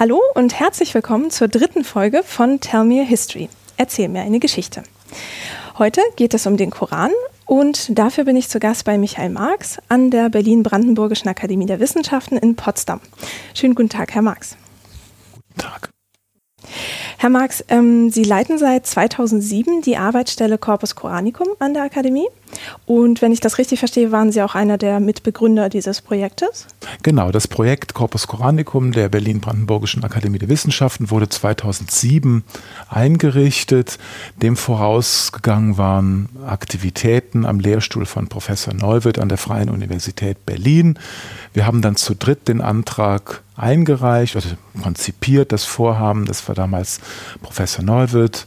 Hallo und herzlich willkommen zur dritten Folge von Tell Me a History. Erzähl mir eine Geschichte. Heute geht es um den Koran und dafür bin ich zu Gast bei Michael Marx an der Berlin-Brandenburgischen Akademie der Wissenschaften in Potsdam. Schönen guten Tag, Herr Marx. Guten Tag. Herr Marx, ähm, Sie leiten seit 2007 die Arbeitsstelle Corpus Coranicum an der Akademie. Und wenn ich das richtig verstehe, waren Sie auch einer der Mitbegründer dieses Projektes? Genau, das Projekt Corpus Coranicum der Berlin-Brandenburgischen Akademie der Wissenschaften wurde 2007 eingerichtet. Dem vorausgegangen waren Aktivitäten am Lehrstuhl von Professor Neuwirth an der Freien Universität Berlin. Wir haben dann zu dritt den Antrag eingereicht, also konzipiert das Vorhaben. Das war damals Professor Neuwirth,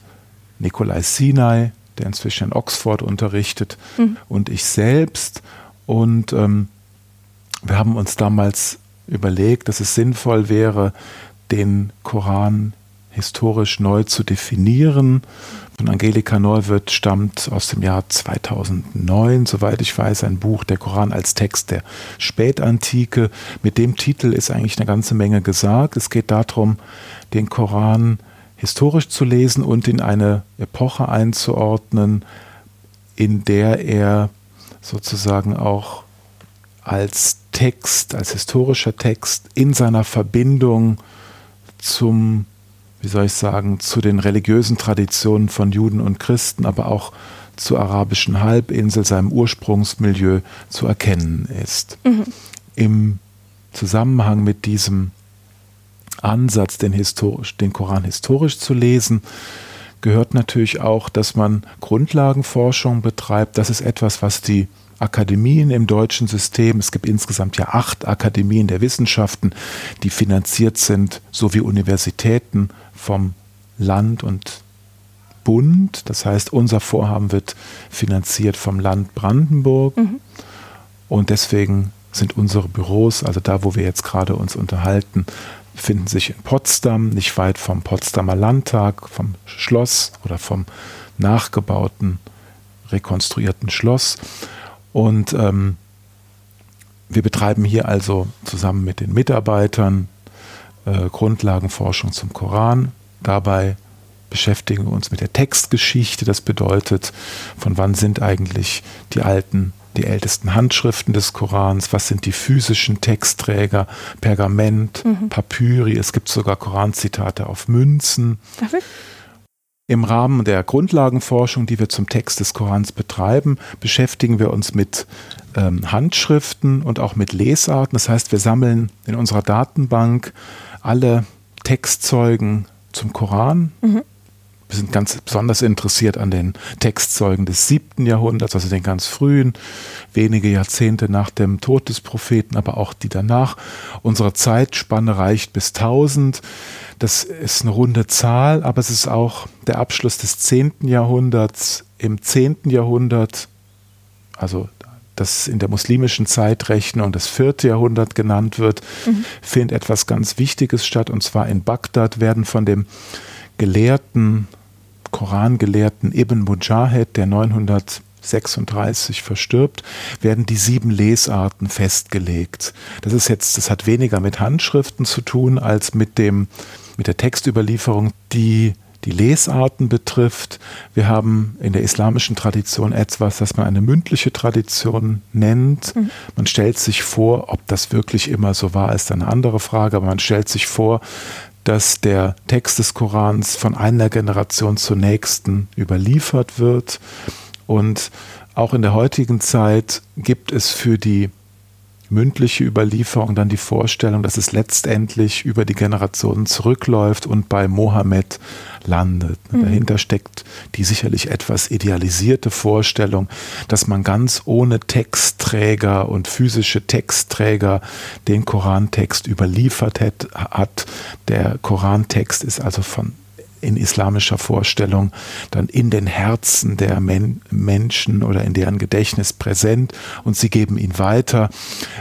Nikolai Sinai, der inzwischen in Oxford unterrichtet, mhm. und ich selbst. Und ähm, wir haben uns damals überlegt, dass es sinnvoll wäre, den Koran historisch neu zu definieren. Von Angelika Neuwirth stammt aus dem Jahr 2009, soweit ich weiß, ein Buch, der Koran als Text der Spätantike. Mit dem Titel ist eigentlich eine ganze Menge gesagt. Es geht darum, den Koran historisch zu lesen und in eine Epoche einzuordnen, in der er sozusagen auch als Text, als historischer Text in seiner Verbindung zum wie soll ich sagen, zu den religiösen Traditionen von Juden und Christen, aber auch zur arabischen Halbinsel, seinem Ursprungsmilieu zu erkennen ist. Mhm. Im Zusammenhang mit diesem Ansatz, den, historisch, den Koran historisch zu lesen, gehört natürlich auch, dass man Grundlagenforschung betreibt. Das ist etwas, was die Akademien im deutschen System. Es gibt insgesamt ja acht Akademien der Wissenschaften, die finanziert sind, sowie Universitäten vom Land und Bund. Das heißt, unser Vorhaben wird finanziert vom Land Brandenburg. Mhm. Und deswegen sind unsere Büros, also da, wo wir jetzt gerade uns unterhalten, befinden sich in Potsdam, nicht weit vom Potsdamer Landtag, vom Schloss oder vom nachgebauten, rekonstruierten Schloss. Und ähm, wir betreiben hier also zusammen mit den Mitarbeitern äh, Grundlagenforschung zum Koran. Dabei beschäftigen wir uns mit der Textgeschichte. Das bedeutet, von wann sind eigentlich die alten, die ältesten Handschriften des Korans? Was sind die physischen Textträger? Pergament, mhm. Papyri. Es gibt sogar Koranzitate auf Münzen. Im Rahmen der Grundlagenforschung, die wir zum Text des Korans betreiben, beschäftigen wir uns mit ähm, Handschriften und auch mit Lesarten. Das heißt, wir sammeln in unserer Datenbank alle Textzeugen zum Koran. Mhm. Wir sind ganz besonders interessiert an den Textzeugen des siebten Jahrhunderts, also den ganz frühen, wenige Jahrzehnte nach dem Tod des Propheten, aber auch die danach. Unsere Zeitspanne reicht bis 1000. Das ist eine runde Zahl, aber es ist auch der Abschluss des zehnten Jahrhunderts. Im zehnten Jahrhundert, also das in der muslimischen Zeitrechnung das vierte Jahrhundert genannt wird, mhm. findet etwas ganz Wichtiges statt. Und zwar in Bagdad werden von dem Gelehrten Korangelehrten Ibn Mujahid, der 936 verstirbt, werden die sieben Lesarten festgelegt. Das ist jetzt, das hat weniger mit Handschriften zu tun als mit dem, mit der Textüberlieferung, die die Lesarten betrifft. Wir haben in der islamischen Tradition etwas, das man eine mündliche Tradition nennt. Mhm. Man stellt sich vor, ob das wirklich immer so war, ist eine andere Frage, aber man stellt sich vor, dass der Text des Korans von einer Generation zur nächsten überliefert wird. Und auch in der heutigen Zeit gibt es für die mündliche Überlieferung dann die Vorstellung, dass es letztendlich über die Generationen zurückläuft und bei Mohammed landet. Mhm. Dahinter steckt die sicherlich etwas idealisierte Vorstellung, dass man ganz ohne Textträger und physische Textträger den Korantext überliefert hat. Der Korantext ist also von in islamischer Vorstellung dann in den Herzen der Men Menschen oder in deren Gedächtnis präsent und sie geben ihn weiter.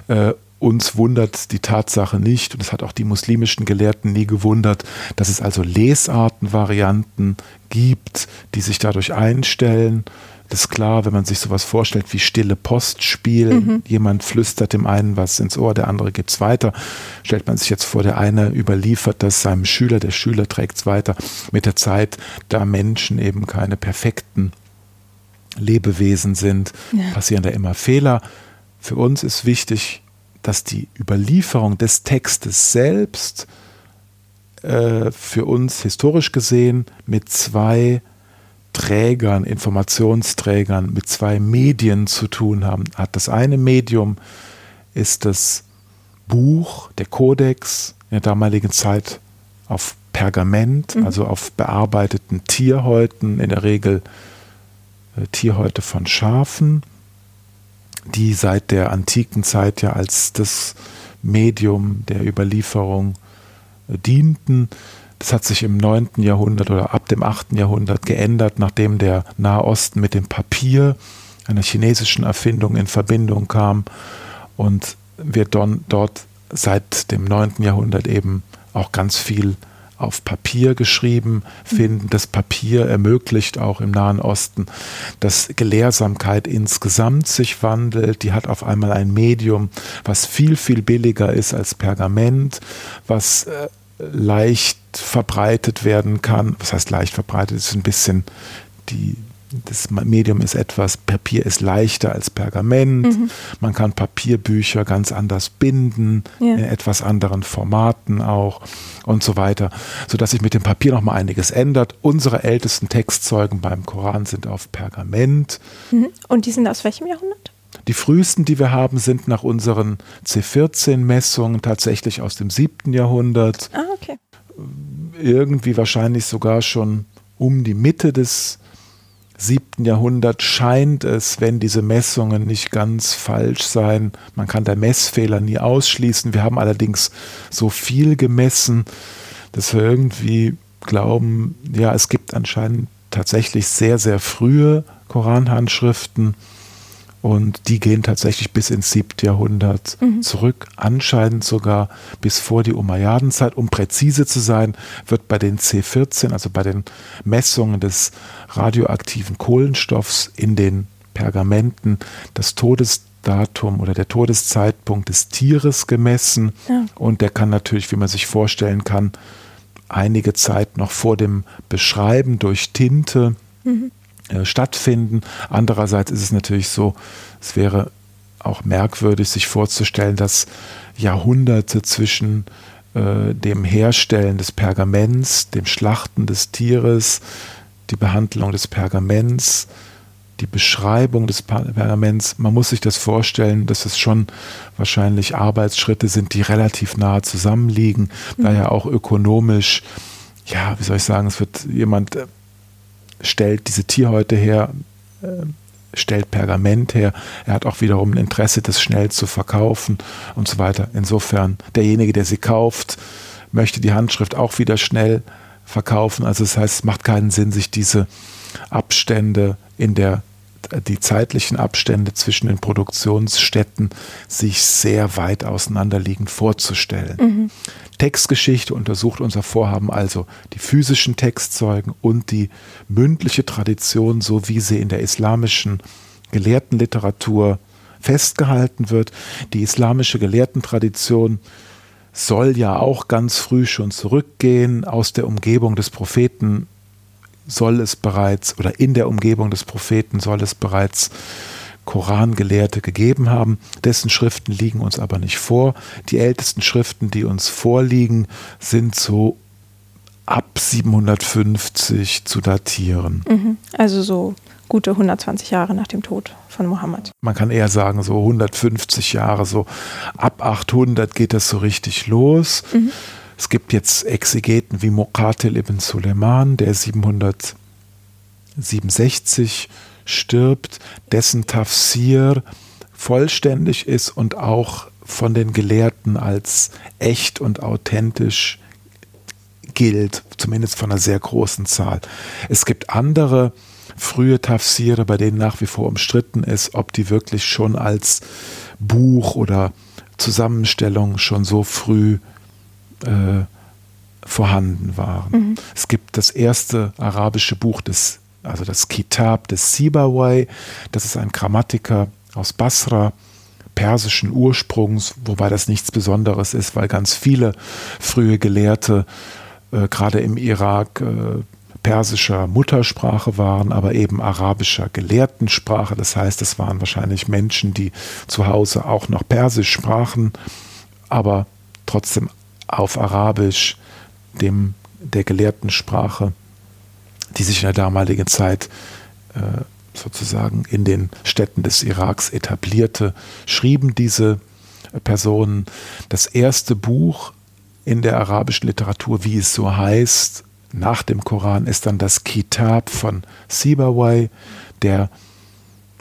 Äh, uns wundert die Tatsache nicht, und es hat auch die muslimischen Gelehrten nie gewundert, dass es also Lesartenvarianten gibt, die sich dadurch einstellen. Das ist klar, wenn man sich sowas vorstellt wie stille Postspiel, mhm. jemand flüstert dem einen was ins Ohr, der andere gibt es weiter. Stellt man sich jetzt vor, der eine überliefert das seinem Schüler, der Schüler trägt es weiter. Mit der Zeit, da Menschen eben keine perfekten Lebewesen sind, ja. passieren da immer Fehler. Für uns ist wichtig, dass die Überlieferung des Textes selbst äh, für uns historisch gesehen mit zwei Trägern, Informationsträgern, mit zwei Medien zu tun haben. Hat das eine Medium ist das Buch, der Kodex in der damaligen Zeit auf Pergament, mhm. also auf bearbeiteten Tierhäuten, in der Regel äh, Tierhäute von Schafen, die seit der antiken Zeit ja als das Medium der Überlieferung äh, dienten. Das hat sich im 9. Jahrhundert oder ab dem 8. Jahrhundert geändert, nachdem der Nahe Osten mit dem Papier, einer chinesischen Erfindung, in Verbindung kam und wir dort seit dem 9. Jahrhundert eben auch ganz viel auf Papier geschrieben finden. Das Papier ermöglicht auch im Nahen Osten, dass Gelehrsamkeit insgesamt sich wandelt. Die hat auf einmal ein Medium, was viel, viel billiger ist als Pergament, was äh, leicht verbreitet werden kann. Was heißt leicht verbreitet? Das ist ein bisschen die, das Medium ist etwas, Papier ist leichter als Pergament. Mhm. Man kann Papierbücher ganz anders binden, ja. in etwas anderen Formaten auch und so weiter, sodass sich mit dem Papier noch mal einiges ändert. Unsere ältesten Textzeugen beim Koran sind auf Pergament. Mhm. Und die sind aus welchem Jahrhundert? Die frühesten, die wir haben, sind nach unseren C14-Messungen tatsächlich aus dem 7. Jahrhundert. Ah, okay. Irgendwie wahrscheinlich sogar schon um die Mitte des 7. Jahrhundert scheint es, wenn diese Messungen nicht ganz falsch seien. Man kann der Messfehler nie ausschließen. Wir haben allerdings so viel gemessen, dass wir irgendwie glauben, ja, es gibt anscheinend tatsächlich sehr, sehr frühe Koranhandschriften und die gehen tatsächlich bis ins 7. Jahrhundert mhm. zurück, anscheinend sogar bis vor die Umayyadenzeit. Um präzise zu sein, wird bei den C14, also bei den Messungen des radioaktiven Kohlenstoffs in den Pergamenten, das Todesdatum oder der Todeszeitpunkt des Tieres gemessen. Ja. Und der kann natürlich, wie man sich vorstellen kann, einige Zeit noch vor dem Beschreiben durch Tinte mhm äh, stattfinden. Andererseits ist es natürlich so, es wäre auch merkwürdig, sich vorzustellen, dass Jahrhunderte zwischen äh, dem Herstellen des Pergaments, dem Schlachten des Tieres, die Behandlung des Pergaments, die Beschreibung des Pergaments, man muss sich das vorstellen, dass es schon wahrscheinlich Arbeitsschritte sind, die relativ nahe zusammenliegen, mhm. daher auch ökonomisch, ja, wie soll ich sagen, es wird jemand äh, stellt diese Tierhäute her, äh, stellt Pergament her. Er hat auch wiederum ein Interesse, das schnell zu verkaufen und so weiter. Insofern, derjenige, der sie kauft, möchte die Handschrift auch wieder schnell verkaufen. Also das heißt, es macht keinen Sinn, sich diese Abstände in der die zeitlichen Abstände zwischen den Produktionsstätten sich sehr weit auseinanderliegend vorzustellen. Mhm. Textgeschichte untersucht unser Vorhaben also die physischen Textzeugen und die mündliche Tradition, so wie sie in der islamischen Gelehrtenliteratur festgehalten wird. Die islamische Gelehrtentradition soll ja auch ganz früh schon zurückgehen aus der Umgebung des Propheten soll es bereits oder in der Umgebung des Propheten soll es bereits Korangelehrte gegeben haben. Dessen Schriften liegen uns aber nicht vor. Die ältesten Schriften, die uns vorliegen, sind so ab 750 zu datieren. Mhm. Also so gute 120 Jahre nach dem Tod von Mohammed. Man kann eher sagen, so 150 Jahre, so ab 800 geht das so richtig los. Mhm. Es gibt jetzt Exegeten wie Muqatil ibn Suleiman, der 767 stirbt, dessen Tafsir vollständig ist und auch von den Gelehrten als echt und authentisch gilt, zumindest von einer sehr großen Zahl. Es gibt andere frühe Tafsire, bei denen nach wie vor umstritten ist, ob die wirklich schon als Buch oder Zusammenstellung schon so früh äh, vorhanden waren. Mhm. Es gibt das erste arabische Buch des also das Kitab des Sibawai. Das ist ein Grammatiker aus Basra, persischen Ursprungs, wobei das nichts Besonderes ist, weil ganz viele frühe Gelehrte, äh, gerade im Irak, äh, persischer Muttersprache waren, aber eben arabischer Gelehrtensprache. Das heißt, es waren wahrscheinlich Menschen, die zu Hause auch noch Persisch sprachen, aber trotzdem auf Arabisch, dem der Gelehrtensprache, die sich in der damaligen Zeit äh, sozusagen in den Städten des Iraks etablierte, schrieben diese Personen das erste Buch in der arabischen Literatur, wie es so heißt, nach dem Koran ist dann das Kitab von Sibawai, der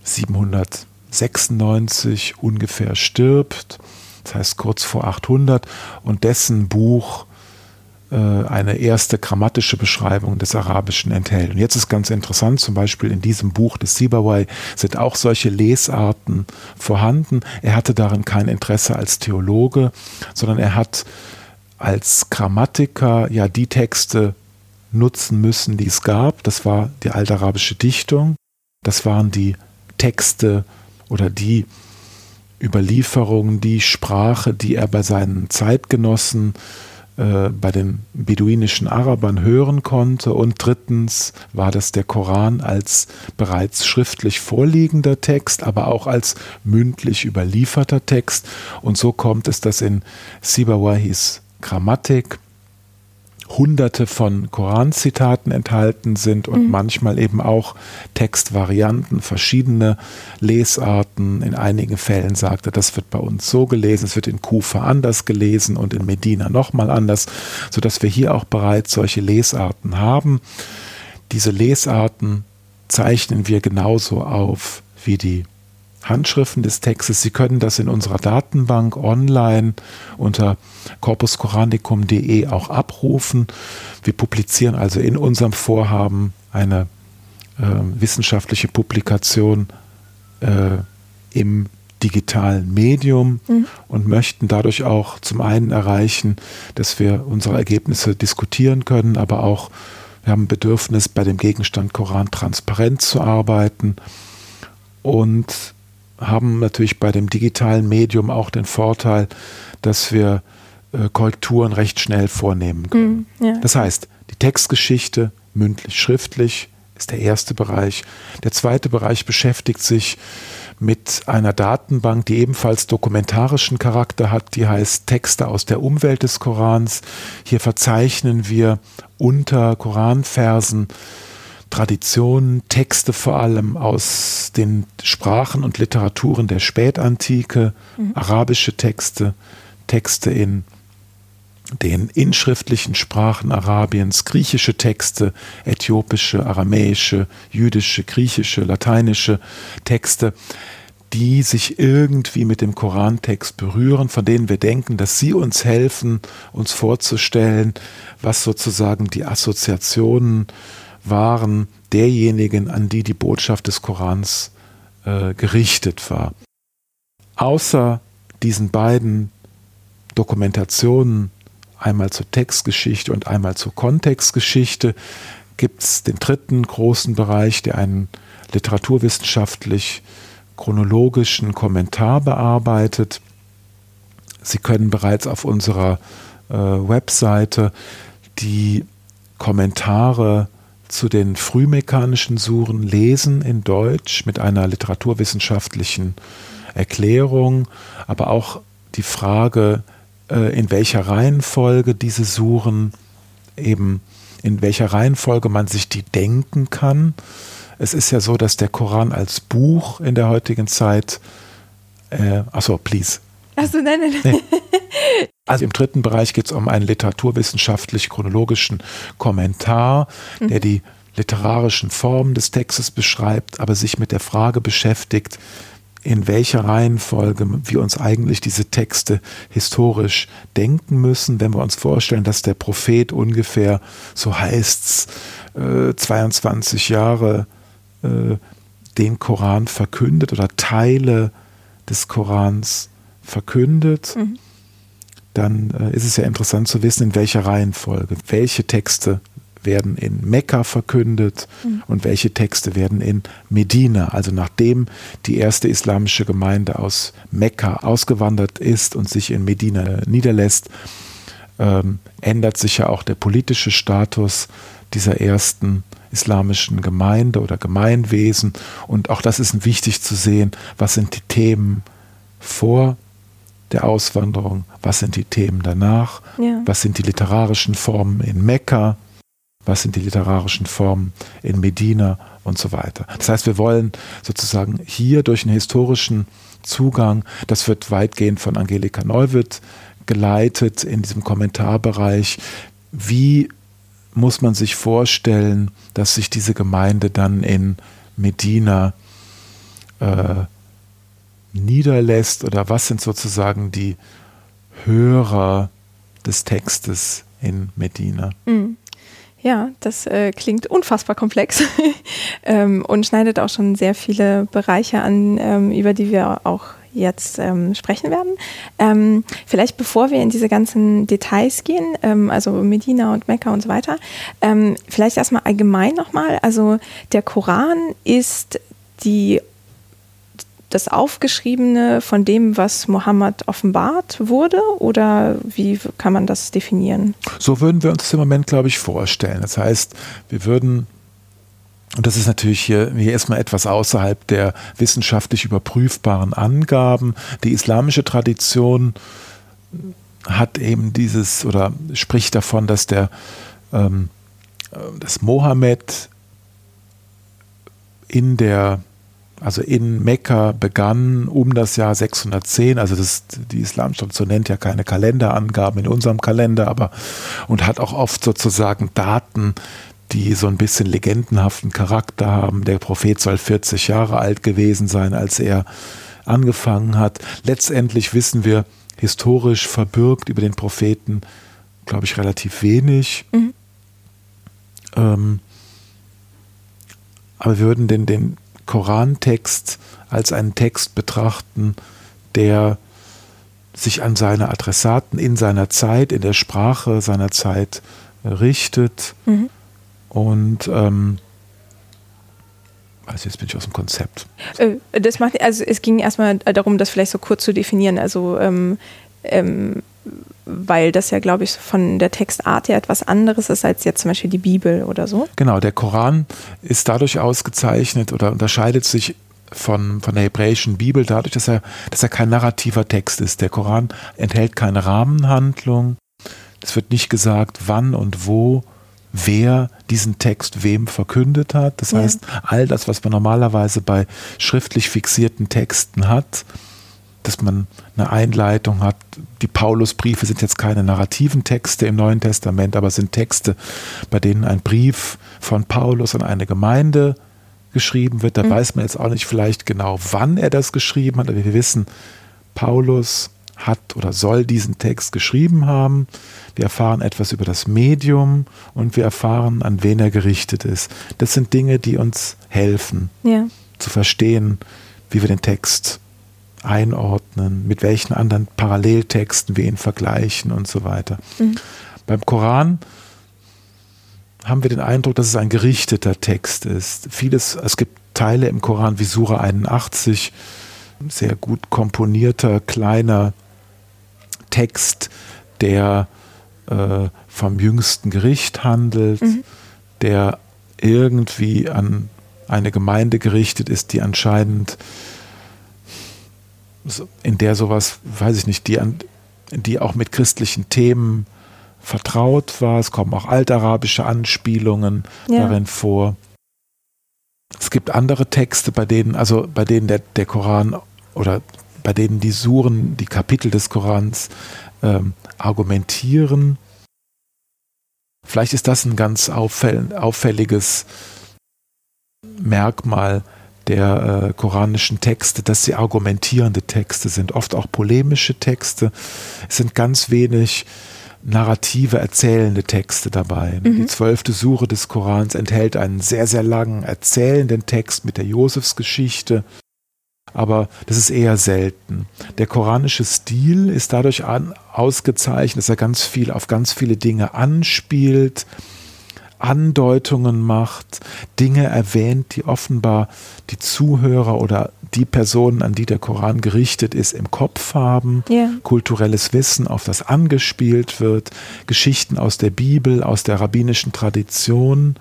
796 ungefähr stirbt, das heißt kurz vor 800, und dessen Buch äh, eine erste grammatische Beschreibung des Arabischen enthält. Und jetzt ist ganz interessant, zum Beispiel in diesem Buch des Sibawai sind auch solche Lesarten vorhanden. Er hatte darin kein Interesse als Theologe, sondern er hat als Grammatiker ja die Texte nutzen müssen, die es gab. Das war die altarabische Dichtung, das waren die Texte oder die Überlieferungen, die Sprache, die er bei seinen Zeitgenossen, äh, bei den beduinischen Arabern hören konnte. Und drittens war das der Koran als bereits schriftlich vorliegender Text, aber auch als mündlich überlieferter Text. Und so kommt es, dass in Sibawahis Grammatik hunderte von Koranzitaten enthalten sind und mhm. manchmal eben auch Textvarianten, verschiedene Lesarten. In einigen Fällen sagte, das wird bei uns so gelesen, es wird in Kufa anders gelesen und in Medina nochmal anders, sodass wir hier auch bereits solche Lesarten haben. Diese Lesarten zeichnen wir genauso auf wie die Handschriften des Textes. Sie können das in unserer Datenbank online unter corpuscoranicum.de auch abrufen. Wir publizieren also in unserem Vorhaben eine äh, wissenschaftliche Publikation äh, im digitalen Medium mhm. und möchten dadurch auch zum einen erreichen, dass wir unsere Ergebnisse diskutieren können, aber auch wir haben ein Bedürfnis, bei dem Gegenstand Koran transparent zu arbeiten und haben natürlich bei dem digitalen Medium auch den Vorteil, dass wir äh, Korrekturen recht schnell vornehmen können. Mm, ja. Das heißt, die Textgeschichte mündlich, schriftlich ist der erste Bereich. Der zweite Bereich beschäftigt sich mit einer Datenbank, die ebenfalls dokumentarischen Charakter hat, die heißt Texte aus der Umwelt des Korans. Hier verzeichnen wir unter Koranversen Traditionen, Texte vor allem aus den Sprachen und Literaturen der Spätantike, mhm. arabische Texte, Texte in den inschriftlichen Sprachen Arabiens, griechische Texte, äthiopische, aramäische, jüdische, griechische, lateinische Texte, die sich irgendwie mit dem Korantext berühren, von denen wir denken, dass sie uns helfen, uns vorzustellen, was sozusagen die Assoziationen waren derjenigen, an die die Botschaft des Korans äh, gerichtet war. Außer diesen beiden Dokumentationen, einmal zur Textgeschichte und einmal zur Kontextgeschichte, gibt es den dritten großen Bereich, der einen literaturwissenschaftlich chronologischen Kommentar bearbeitet. Sie können bereits auf unserer äh, Webseite die Kommentare zu den frühmechanischen Suren lesen in Deutsch mit einer literaturwissenschaftlichen Erklärung, aber auch die Frage, äh, in welcher Reihenfolge diese Suren eben, in welcher Reihenfolge man sich die denken kann. Es ist ja so, dass der Koran als Buch in der heutigen Zeit, äh, achso, please. Achso, nein, nein, nein. Nee. Also im dritten Bereich geht es um einen literaturwissenschaftlich-chronologischen Kommentar, mhm. der die literarischen Formen des Textes beschreibt, aber sich mit der Frage beschäftigt, in welcher Reihenfolge wir uns eigentlich diese Texte historisch denken müssen, wenn wir uns vorstellen, dass der Prophet ungefähr, so heißt es, äh, 22 Jahre äh, den Koran verkündet oder Teile des Korans verkündet. Mhm dann äh, ist es ja interessant zu wissen, in welcher Reihenfolge, welche Texte werden in Mekka verkündet mhm. und welche Texte werden in Medina, also nachdem die erste islamische Gemeinde aus Mekka ausgewandert ist und sich in Medina niederlässt, ähm, ändert sich ja auch der politische Status dieser ersten islamischen Gemeinde oder Gemeinwesen. Und auch das ist wichtig zu sehen, was sind die Themen vor der Auswanderung, was sind die Themen danach, ja. was sind die literarischen Formen in Mekka, was sind die literarischen Formen in Medina und so weiter. Das heißt, wir wollen sozusagen hier durch einen historischen Zugang, das wird weitgehend von Angelika Neuwirth geleitet in diesem Kommentarbereich, wie muss man sich vorstellen, dass sich diese Gemeinde dann in Medina äh, niederlässt oder was sind sozusagen die Hörer des Textes in Medina? Mhm. Ja, das äh, klingt unfassbar komplex ähm, und schneidet auch schon sehr viele Bereiche an, ähm, über die wir auch jetzt ähm, sprechen werden. Ähm, vielleicht bevor wir in diese ganzen Details gehen, ähm, also Medina und Mekka und so weiter, ähm, vielleicht erstmal allgemein nochmal. Also der Koran ist die das Aufgeschriebene von dem, was Mohammed offenbart wurde? Oder wie kann man das definieren? So würden wir uns das im Moment, glaube ich, vorstellen. Das heißt, wir würden und das ist natürlich hier, hier erstmal etwas außerhalb der wissenschaftlich überprüfbaren Angaben. Die islamische Tradition hat eben dieses oder spricht davon, dass der ähm, dass Mohammed in der also in Mekka begann um das Jahr 610, also das, die islamische Tradition nennt ja keine Kalenderangaben in unserem Kalender, aber und hat auch oft sozusagen Daten, die so ein bisschen legendenhaften Charakter haben. Der Prophet soll 40 Jahre alt gewesen sein, als er angefangen hat. Letztendlich wissen wir historisch verbürgt über den Propheten, glaube ich, relativ wenig. Mhm. Ähm, aber wir würden den, den Korantext als einen Text betrachten, der sich an seine Adressaten in seiner Zeit, in der Sprache seiner Zeit richtet. Mhm. Und ähm, also jetzt bin ich aus dem Konzept. Äh, das macht, also es ging erstmal darum, das vielleicht so kurz zu definieren. Also ähm, ähm, weil das ja, glaube ich, von der Textart her etwas anderes ist als jetzt zum Beispiel die Bibel oder so. Genau, der Koran ist dadurch ausgezeichnet oder unterscheidet sich von, von der hebräischen Bibel dadurch, dass er, dass er kein narrativer Text ist. Der Koran enthält keine Rahmenhandlung. Es wird nicht gesagt, wann und wo wer diesen Text wem verkündet hat. Das ja. heißt, all das, was man normalerweise bei schriftlich fixierten Texten hat, dass man eine Einleitung hat. Die Paulusbriefe sind jetzt keine narrativen Texte im Neuen Testament, aber sind Texte, bei denen ein Brief von Paulus an eine Gemeinde geschrieben wird. Da mhm. weiß man jetzt auch nicht vielleicht genau, wann er das geschrieben hat, aber wir wissen, Paulus hat oder soll diesen Text geschrieben haben. Wir erfahren etwas über das Medium und wir erfahren, an wen er gerichtet ist. Das sind Dinge, die uns helfen, ja. zu verstehen, wie wir den Text einordnen, mit welchen anderen Paralleltexten wir ihn vergleichen und so weiter. Mhm. Beim Koran haben wir den Eindruck, dass es ein gerichteter Text ist. Vieles, es gibt Teile im Koran wie Sura 81, sehr gut komponierter, kleiner Text, der äh, vom jüngsten Gericht handelt, mhm. der irgendwie an eine Gemeinde gerichtet ist, die anscheinend in der sowas, weiß ich nicht, die, an, die auch mit christlichen Themen vertraut war. Es kommen auch altarabische Anspielungen ja. darin vor. Es gibt andere Texte, bei denen, also bei denen der, der Koran oder bei denen die Suren, die Kapitel des Korans ähm, argumentieren. Vielleicht ist das ein ganz auffäll auffälliges Merkmal der äh, koranischen Texte, dass sie argumentierende Texte sind, oft auch polemische Texte. Es sind ganz wenig narrative, erzählende Texte dabei. Mhm. Die zwölfte Sure des Korans enthält einen sehr, sehr langen erzählenden Text mit der Josefsgeschichte, aber das ist eher selten. Der koranische Stil ist dadurch an, ausgezeichnet, dass er ganz viel auf ganz viele Dinge anspielt, Andeutungen macht, Dinge erwähnt, die offenbar die Zuhörer oder die Personen, an die der Koran gerichtet ist, im Kopf haben, Ja. kulturelles Wissen, auf das angespielt wird, Geschichten aus der Bibel, aus der rabbinischen Tradition,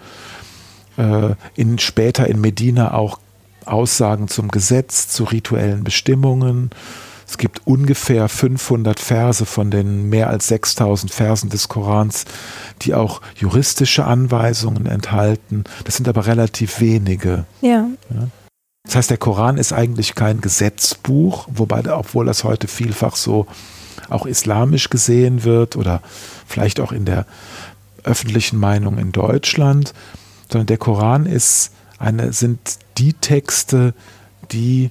äh, in, später in Medina auch Aussagen zum Gesetz, zu rituellen Bestimmungen. Es gibt ungefähr 500 Verse von den mehr als 6000 Versen des Korans, die auch juristische Anweisungen enthalten. Das sind aber relativ wenige. Ja. Das heißt, der Koran ist eigentlich kein Gesetzbuch, wobei, obwohl das heute vielfach so auch islamisch gesehen wird oder vielleicht auch in der öffentlichen Meinung in Deutschland, sondern der Koran ist eine, sind die Texte, die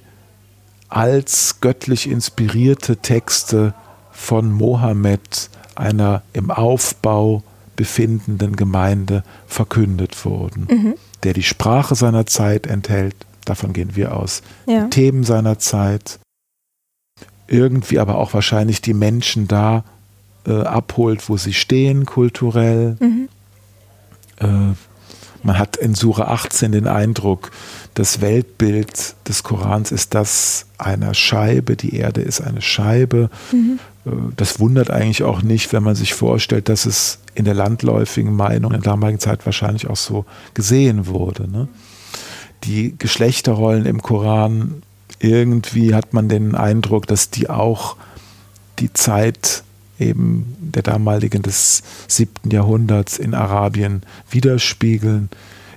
als göttlich inspirierte Texte von Mohammed, einer im Aufbau befindenden Gemeinde, verkündet wurden, Mhm. der die Sprache seiner Zeit enthält, davon gehen wir aus, Ja. die Themen seiner Zeit, irgendwie aber auch wahrscheinlich die Menschen da äh, abholt, wo sie stehen, kulturell. Mhm. Äh, man hat in Sura 18 den Eindruck, das Weltbild des Korans ist das einer Scheibe, die Erde ist eine Scheibe. Mhm. Das wundert eigentlich auch nicht, wenn man sich vorstellt, dass es in der landläufigen Meinung in der damaligen Zeit wahrscheinlich auch so gesehen wurde. Ne? Die Geschlechterrollen im Koran, irgendwie hat man den Eindruck, dass die auch die Zeit eben der damaligen des siebten Jahrhunderts in Arabien widerspiegeln.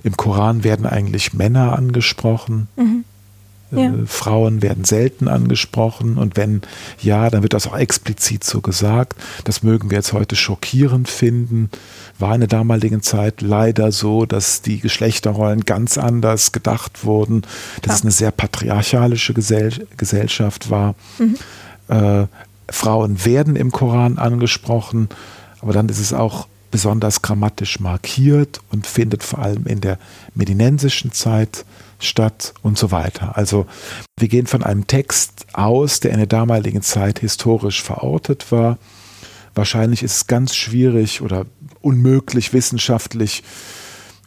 Im Koran werden eigentlich Männer angesprochen. Mhm. Ja. Äh, Frauen werden selten angesprochen und wenn ja, dann wird das auch explizit so gesagt. Das mögen wir jetzt heute schockierend finden. War in der damaligen Zeit leider so, dass die Geschlechterrollen ganz anders gedacht wurden, dass Ja. es eine sehr patriarchalische Gesell Gesellschaft war. Mhm. Äh, Frauen werden im Koran angesprochen, aber dann ist es auch besonders grammatisch markiert und findet vor allem in der medinensischen Zeit statt und so weiter. Also wir gehen von einem Text aus, der in der damaligen Zeit historisch verortet war. Wahrscheinlich ist es ganz schwierig oder unmöglich wissenschaftlich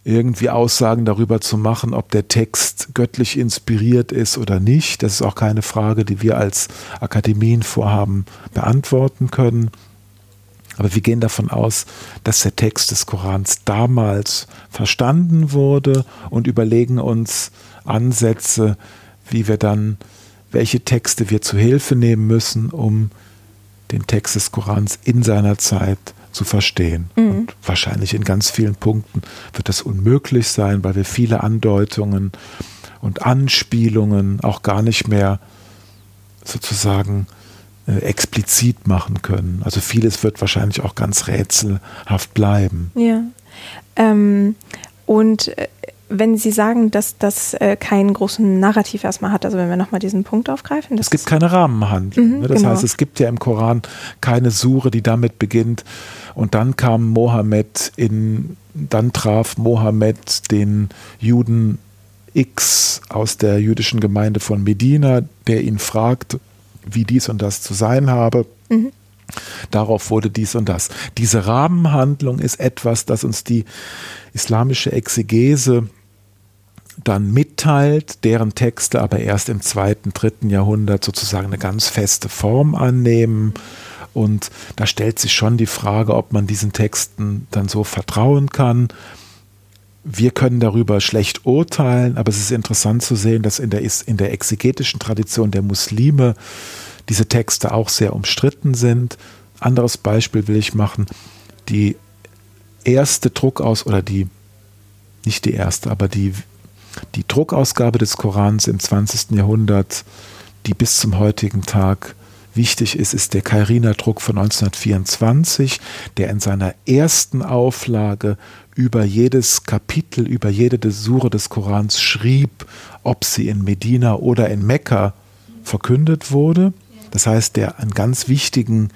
irgendwie Aussagen darüber zu machen, ob der Text göttlich inspiriert ist oder nicht. Das ist auch keine Frage, die wir als Akademien vorhaben beantworten können. Aber wir gehen davon aus, dass der Text des Korans damals verstanden wurde und überlegen uns Ansätze, wie wir dann, welche Texte wir zu Hilfe nehmen müssen, um den Text des Korans in seiner Zeit zu verstehen. Mhm. Und wahrscheinlich in ganz vielen Punkten wird das unmöglich sein, weil wir viele Andeutungen und Anspielungen auch gar nicht mehr sozusagen äh, explizit machen können. Also vieles wird wahrscheinlich auch ganz rätselhaft bleiben. Ja. Ähm, und äh, wenn Sie sagen, dass das äh, keinen großen Narrativ erstmal hat, also wenn wir nochmal diesen Punkt aufgreifen. Das Es gibt keine Rahmenhandlung. Mhm, ne? Das genau. heißt, es gibt ja im Koran keine Sure, die damit beginnt. Und dann kam Mohammed in, dann traf Mohammed den Juden X aus der jüdischen Gemeinde von Medina, der ihn fragt, wie dies und das zu sein habe. Mhm. Darauf wurde dies und das. Diese Rahmenhandlung ist etwas, das uns die islamische Exegese dann mitteilt, deren Texte aber erst im zweiten, dritten Jahrhundert sozusagen eine ganz feste Form annehmen. Und da stellt sich schon die Frage, ob man diesen Texten dann so vertrauen kann. Wir können darüber schlecht urteilen, aber es ist interessant zu sehen, dass in der, in der exegetischen Tradition der Muslime diese Texte auch sehr umstritten sind. Anderes Beispiel will ich machen. Die erste Druckaus oder die, nicht die erste, aber die, die Druckausgabe des Korans im 20. Jahrhundert, die bis zum heutigen Tag wichtig ist, ist der Kairiner Druck von 1924, der in seiner ersten Auflage über jedes Kapitel, über jede Sure des Korans schrieb, ob sie in Medina oder in Mekka verkündet wurde. Das heißt, der einen ganz wichtigen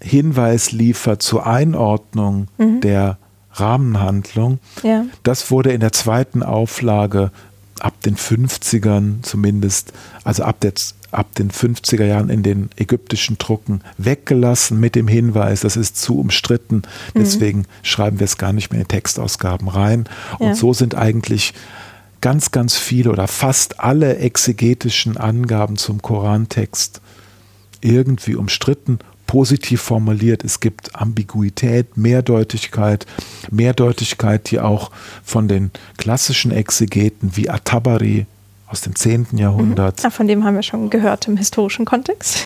Hinweis liefert zur Einordnung Mhm. der Rahmenhandlung. Ja. Das wurde in der zweiten Auflage ab den 50ern zumindest, also ab, der, ab den 50er Jahren in den ägyptischen Drucken weggelassen mit dem Hinweis, das ist zu umstritten, mhm. deswegen mhm. schreiben wir es gar nicht mehr in Textausgaben rein. Und ja. so sind eigentlich ganz, ganz viele oder fast alle exegetischen Angaben zum Korantext irgendwie umstritten positiv formuliert. Es gibt Ambiguität, Mehrdeutigkeit, Mehrdeutigkeit, die auch von den klassischen Exegeten wie Atabari aus dem 10. Jahrhundert. Mhm. von dem haben wir schon gehört im historischen Kontext.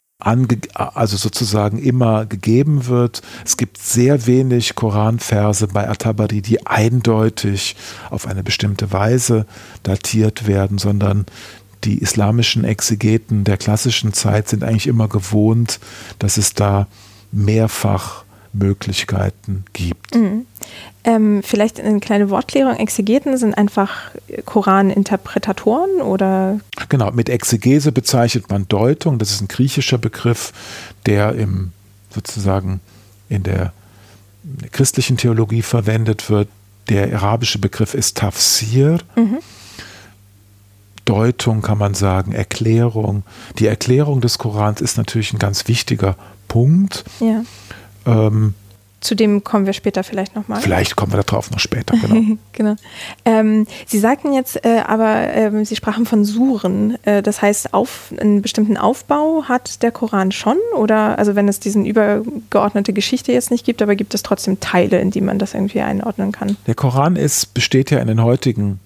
also sozusagen immer gegeben wird. Es gibt sehr wenig Koranverse bei Atabari, die eindeutig auf eine bestimmte Weise datiert werden, sondern die islamischen Exegeten der klassischen Zeit sind eigentlich immer gewohnt, dass es da mehrfach Möglichkeiten gibt. Mhm. Ähm, vielleicht eine kleine Wortklärung. Exegeten sind einfach Koraninterpretatoren oder? Genau, mit Exegese bezeichnet man Deutung. Das ist ein griechischer Begriff, der im sozusagen in der christlichen Theologie verwendet wird. Der arabische Begriff ist Tafsir. Mhm. Deutung kann man sagen, Erklärung. Die Erklärung des Korans ist natürlich ein ganz wichtiger Punkt. Ja. Ähm, zu dem kommen wir später vielleicht nochmal. Vielleicht kommen wir darauf noch später, genau. genau. Ähm, Sie sagten jetzt äh, aber, äh, Sie sprachen von Suren. Äh, das heißt, auf, einen bestimmten Aufbau hat der Koran schon? Oder, also wenn es diesen übergeordnete Geschichte jetzt nicht gibt, aber gibt es trotzdem Teile, in die man das irgendwie einordnen kann? Der Koran ist, besteht ja in den heutigen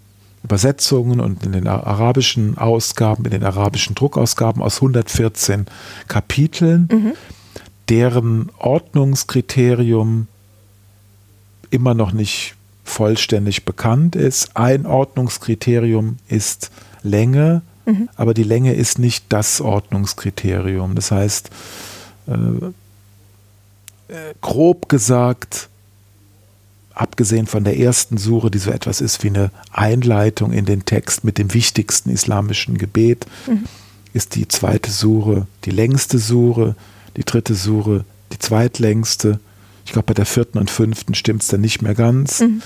Übersetzungen und in den arabischen Ausgaben, in den arabischen Druckausgaben aus 114 Kapiteln, mhm. deren Ordnungskriterium immer noch nicht vollständig bekannt ist. Ein Ordnungskriterium ist Länge, mhm. aber die Länge ist nicht das Ordnungskriterium. Das heißt, äh, äh grob gesagt, abgesehen von der ersten Sure, die so etwas ist wie eine Einleitung in den Text mit dem wichtigsten islamischen Gebet, mhm. ist die zweite Sure die längste Sure, die dritte Sure die zweitlängste. Ich glaube, bei der vierten und fünften stimmt es dann nicht mehr ganz. Mhm.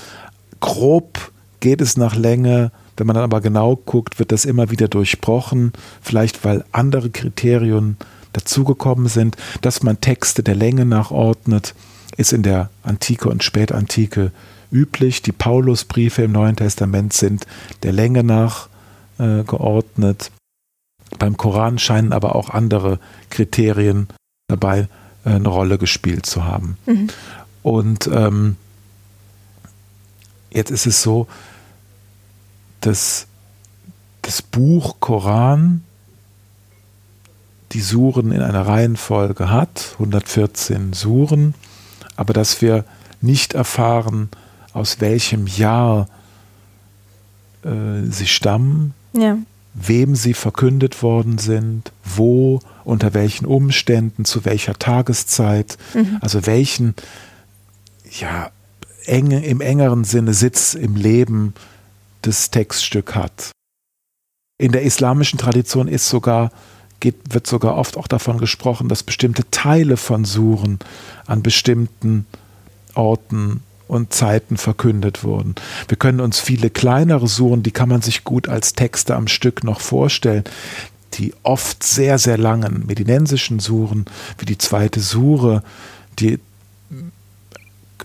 Grob geht es nach Länge. Wenn man dann aber genau guckt, wird das immer wieder durchbrochen. Vielleicht weil andere Kriterien dazugekommen sind, dass man Texte der Länge nachordnet ist in der Antike und Spätantike üblich. Die Paulusbriefe im Neuen Testament sind der Länge nach äh, geordnet. Beim Koran scheinen aber auch andere Kriterien dabei äh, eine Rolle gespielt zu haben. Mhm. Und ähm, jetzt ist es so, dass das Buch Koran die Suren in einer Reihenfolge hat, 114 Suren, aber dass wir nicht erfahren, aus welchem Jahr äh, sie stammen, ja. wem sie verkündet worden sind, wo, unter welchen Umständen, zu welcher Tageszeit, mhm. also welchen, ja, enge, im engeren Sinne Sitz im Leben das Textstück hat. In der islamischen Tradition ist sogar geht, wird sogar oft auch davon gesprochen, dass bestimmte Teile von Suren an bestimmten Orten und Zeiten verkündet wurden. Wir können uns viele kleinere Suren, die kann man sich gut als Texte am Stück noch vorstellen. Die oft sehr, sehr langen medinensischen Suren, wie die zweite Sure, die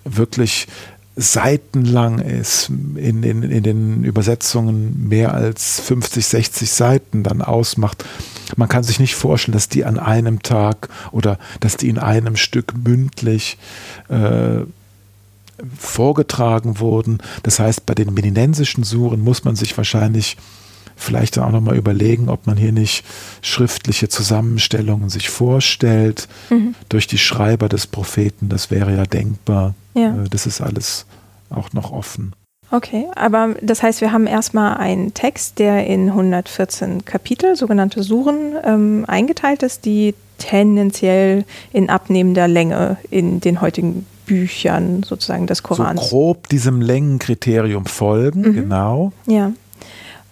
wirklich seitenlang ist, in, in, in den Übersetzungen mehr als 50, 60 Seiten dann ausmacht. Man kann sich nicht vorstellen, dass die an einem Tag oder dass die in einem Stück mündlich äh, vorgetragen wurden. Das heißt, bei den meninensischen Suren muss man sich wahrscheinlich vielleicht auch nochmal überlegen, ob man hier nicht schriftliche Zusammenstellungen sich vorstellt mhm. durch die Schreiber des Propheten. Das wäre ja denkbar. Ja. Äh, das ist alles auch noch offen. Okay, aber das heißt, wir haben erstmal einen Text, der in 114 Kapitel, sogenannte Suren, ähm, eingeteilt ist, die tendenziell in abnehmender Länge in den heutigen Büchern sozusagen des Korans. So grob diesem Längenkriterium folgen, mhm. genau. Ja.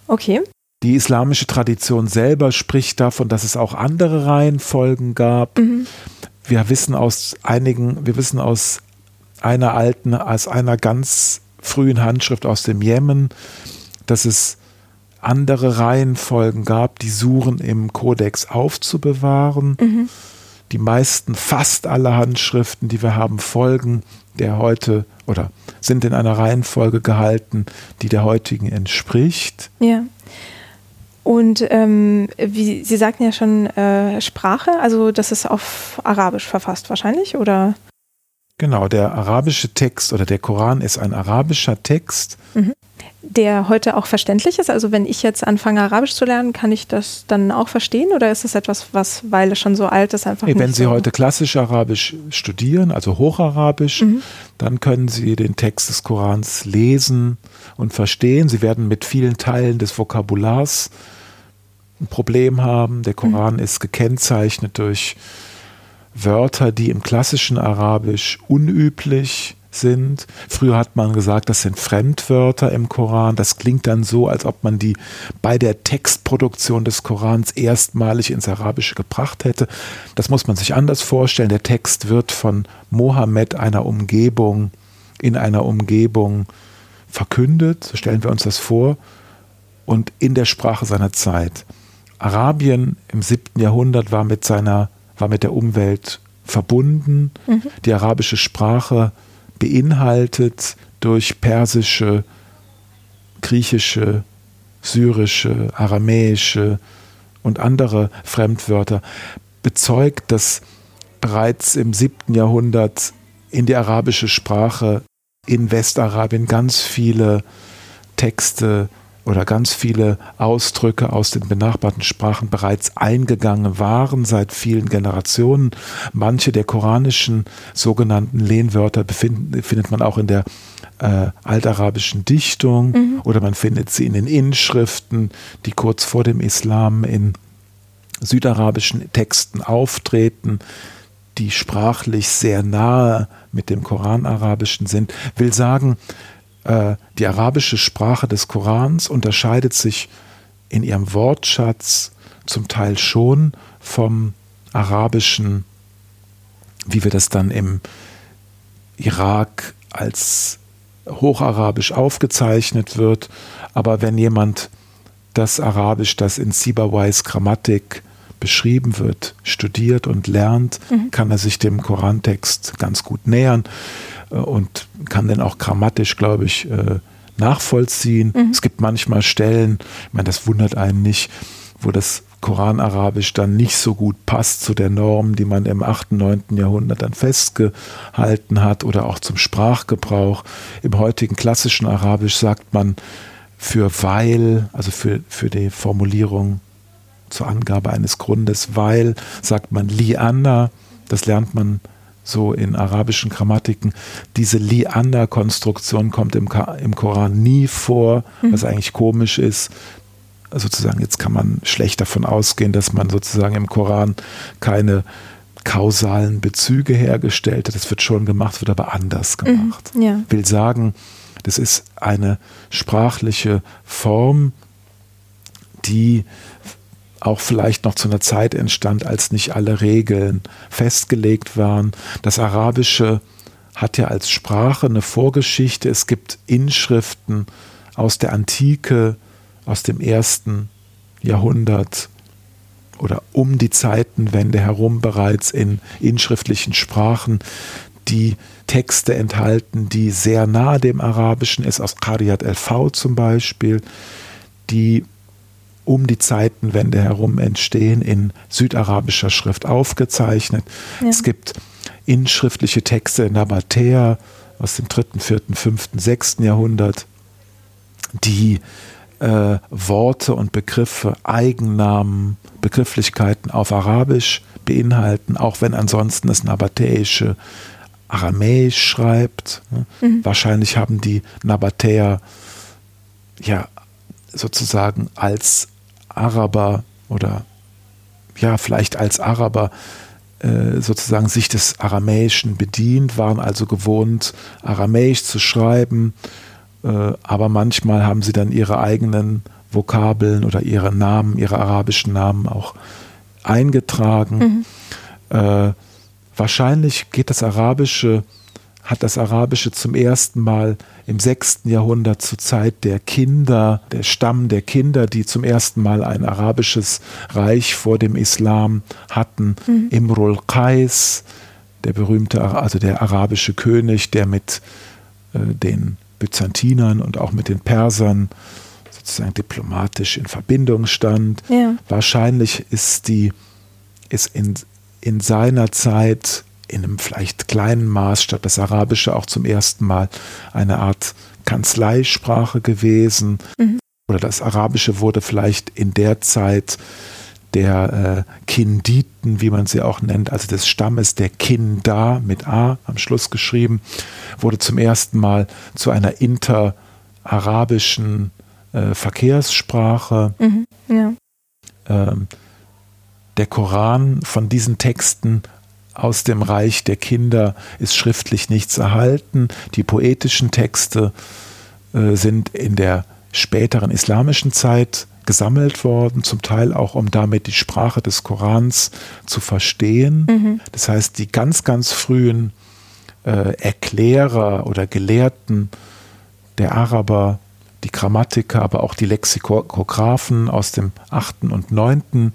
Okay. Die islamische Tradition selber spricht davon, dass es auch andere Reihenfolgen gab. Mhm. Wir wissen aus einigen, wir wissen aus einer alten, aus einer ganz frühen Handschrift aus dem Jemen, dass es andere Reihenfolgen gab, die Suren im Kodex aufzubewahren. Mhm. Die meisten, fast alle Handschriften, die wir haben, folgen der heute oder sind in einer Reihenfolge gehalten, die der heutigen entspricht. Ja. Und ähm, wie Sie sagten ja schon äh, Sprache, also das ist auf Arabisch verfasst wahrscheinlich, oder? Genau, der arabische Text oder der Koran ist ein arabischer Text. Mhm. Der heute auch verständlich ist? Also wenn ich jetzt anfange, Arabisch zu lernen, kann ich das dann auch verstehen oder ist es etwas, was, weil es schon so alt ist, einfach nee, Wenn Sie so heute klassisch Arabisch studieren, also Hocharabisch, mhm. dann können Sie den Text des Korans lesen und verstehen. Sie werden mit vielen Teilen des Vokabulars ein Problem haben. Der Koran mhm. ist gekennzeichnet durch Wörter, die im klassischen Arabisch unüblich sind. Früher hat man gesagt, das sind Fremdwörter im Koran. Das klingt dann so, als ob man die bei der Textproduktion des Korans erstmalig ins Arabische gebracht hätte. Das muss man sich anders vorstellen. Der Text wird von Mohammed einer Umgebung in einer Umgebung verkündet, so stellen wir uns das vor, und in der Sprache seiner Zeit. Arabien im siebten Jahrhundert war mit seiner war mit der Umwelt verbunden. Mhm. Die arabische Sprache beinhaltet durch persische, griechische, syrische, aramäische und andere Fremdwörter bezeugt, dass bereits im siebten Jahrhundert in die arabische Sprache in Westarabien ganz viele Texte oder ganz viele Ausdrücke aus den benachbarten Sprachen bereits eingegangen waren seit vielen Generationen. Manche der koranischen sogenannten Lehnwörter befinden, findet man auch in der äh, altarabischen Dichtung mhm. oder man findet sie in den Inschriften, die kurz vor dem Islam in südarabischen Texten auftreten, die sprachlich sehr nahe mit dem Koranarabischen sind. Will sagen, äh, die arabische Sprache des Korans unterscheidet sich in ihrem Wortschatz zum Teil schon vom arabischen, wie wir das dann im Irak als hocharabisch aufgezeichnet wird. Aber wenn jemand das Arabisch, das in Sibawais Grammatik beschrieben wird, studiert und lernt, mhm. kann er sich dem Korantext ganz gut nähern. Äh, und kann den auch grammatisch, glaube ich, äh, nachvollziehen. Mhm. Es gibt manchmal Stellen, ich meine, das wundert einen nicht, wo das Koranarabisch dann nicht so gut passt zu der Norm, die man im 8., 9. Jahrhundert dann festgehalten hat oder auch zum Sprachgebrauch. Im heutigen klassischen Arabisch sagt man für weil, also für, für die Formulierung zur Angabe eines Grundes, weil, sagt man liana, das lernt man so in arabischen Grammatiken, diese Liander-Konstruktion kommt im, im Koran nie vor, mhm. was eigentlich komisch ist. Sozusagen, jetzt kann man schlecht davon ausgehen, dass man sozusagen im Koran keine kausalen Bezüge hergestellt hat. Das wird schon gemacht, wird aber anders mhm. gemacht. Mhm, ja. Will sagen, das ist eine sprachliche Form, die auch vielleicht noch zu einer Zeit entstand, als nicht alle Regeln festgelegt waren. Das Arabische hat ja als Sprache eine Vorgeschichte. Es gibt Inschriften aus der Antike, aus dem ersten Jahrhundert oder um die Zeitenwende herum bereits in inschriftlichen Sprachen, die Texte enthalten, die sehr nahe dem Arabischen ist, aus Qadiyat el-Fau zum Beispiel, die um die Zeitenwende herum entstehen, in südarabischer Schrift aufgezeichnet. Ja. Es gibt inschriftliche Texte in Nabatäa aus dem dritten, vierten, fünften, sechsten Jahrhundert, die äh, Worte und Begriffe, Eigennamen, Begrifflichkeiten auf Arabisch beinhalten, auch wenn ansonsten das Nabatäische Aramäisch schreibt. Ne? Mhm. Wahrscheinlich haben die Nabatäer ja sozusagen als Araber oder ja, vielleicht als Araber äh, sozusagen sich des Aramäischen bedient, waren also gewohnt, Aramäisch zu schreiben, äh, aber manchmal haben sie dann ihre eigenen Vokabeln oder ihre Namen, ihre arabischen Namen auch eingetragen. Mhm. Äh, wahrscheinlich geht das Arabische hat das Arabische zum ersten Mal im 6. Jahrhundert zur Zeit der Kinder, der Stamm der Kinder, die zum ersten Mal ein arabisches Reich vor dem Islam hatten, mhm. Imrul Qais, der berühmte, also der arabische König, der mit äh, den Byzantinern und auch mit den Persern sozusagen diplomatisch in Verbindung stand. Ja. Wahrscheinlich ist die ist in, in seiner Zeit in einem vielleicht kleinen Maß statt das Arabische auch zum ersten Mal eine Art Kanzleisprache gewesen. Mhm. Oder das Arabische wurde vielleicht in der Zeit der äh, Kinditen, wie man sie auch nennt, also des Stammes der Kinda mit A am Schluss geschrieben, wurde zum ersten Mal zu einer interarabischen äh, Verkehrssprache. Mhm, ja. ähm, der Koran von diesen Texten aus dem Reich der Kinder ist schriftlich nichts erhalten. Die poetischen Texte äh, sind in der späteren islamischen Zeit gesammelt worden, zum Teil auch, um damit die Sprache des Korans zu verstehen. Mhm. Das heißt, die ganz, ganz frühen äh, Erklärer oder Gelehrten der Araber, die Grammatiker, aber auch die Lexikographen aus dem 8. und 9.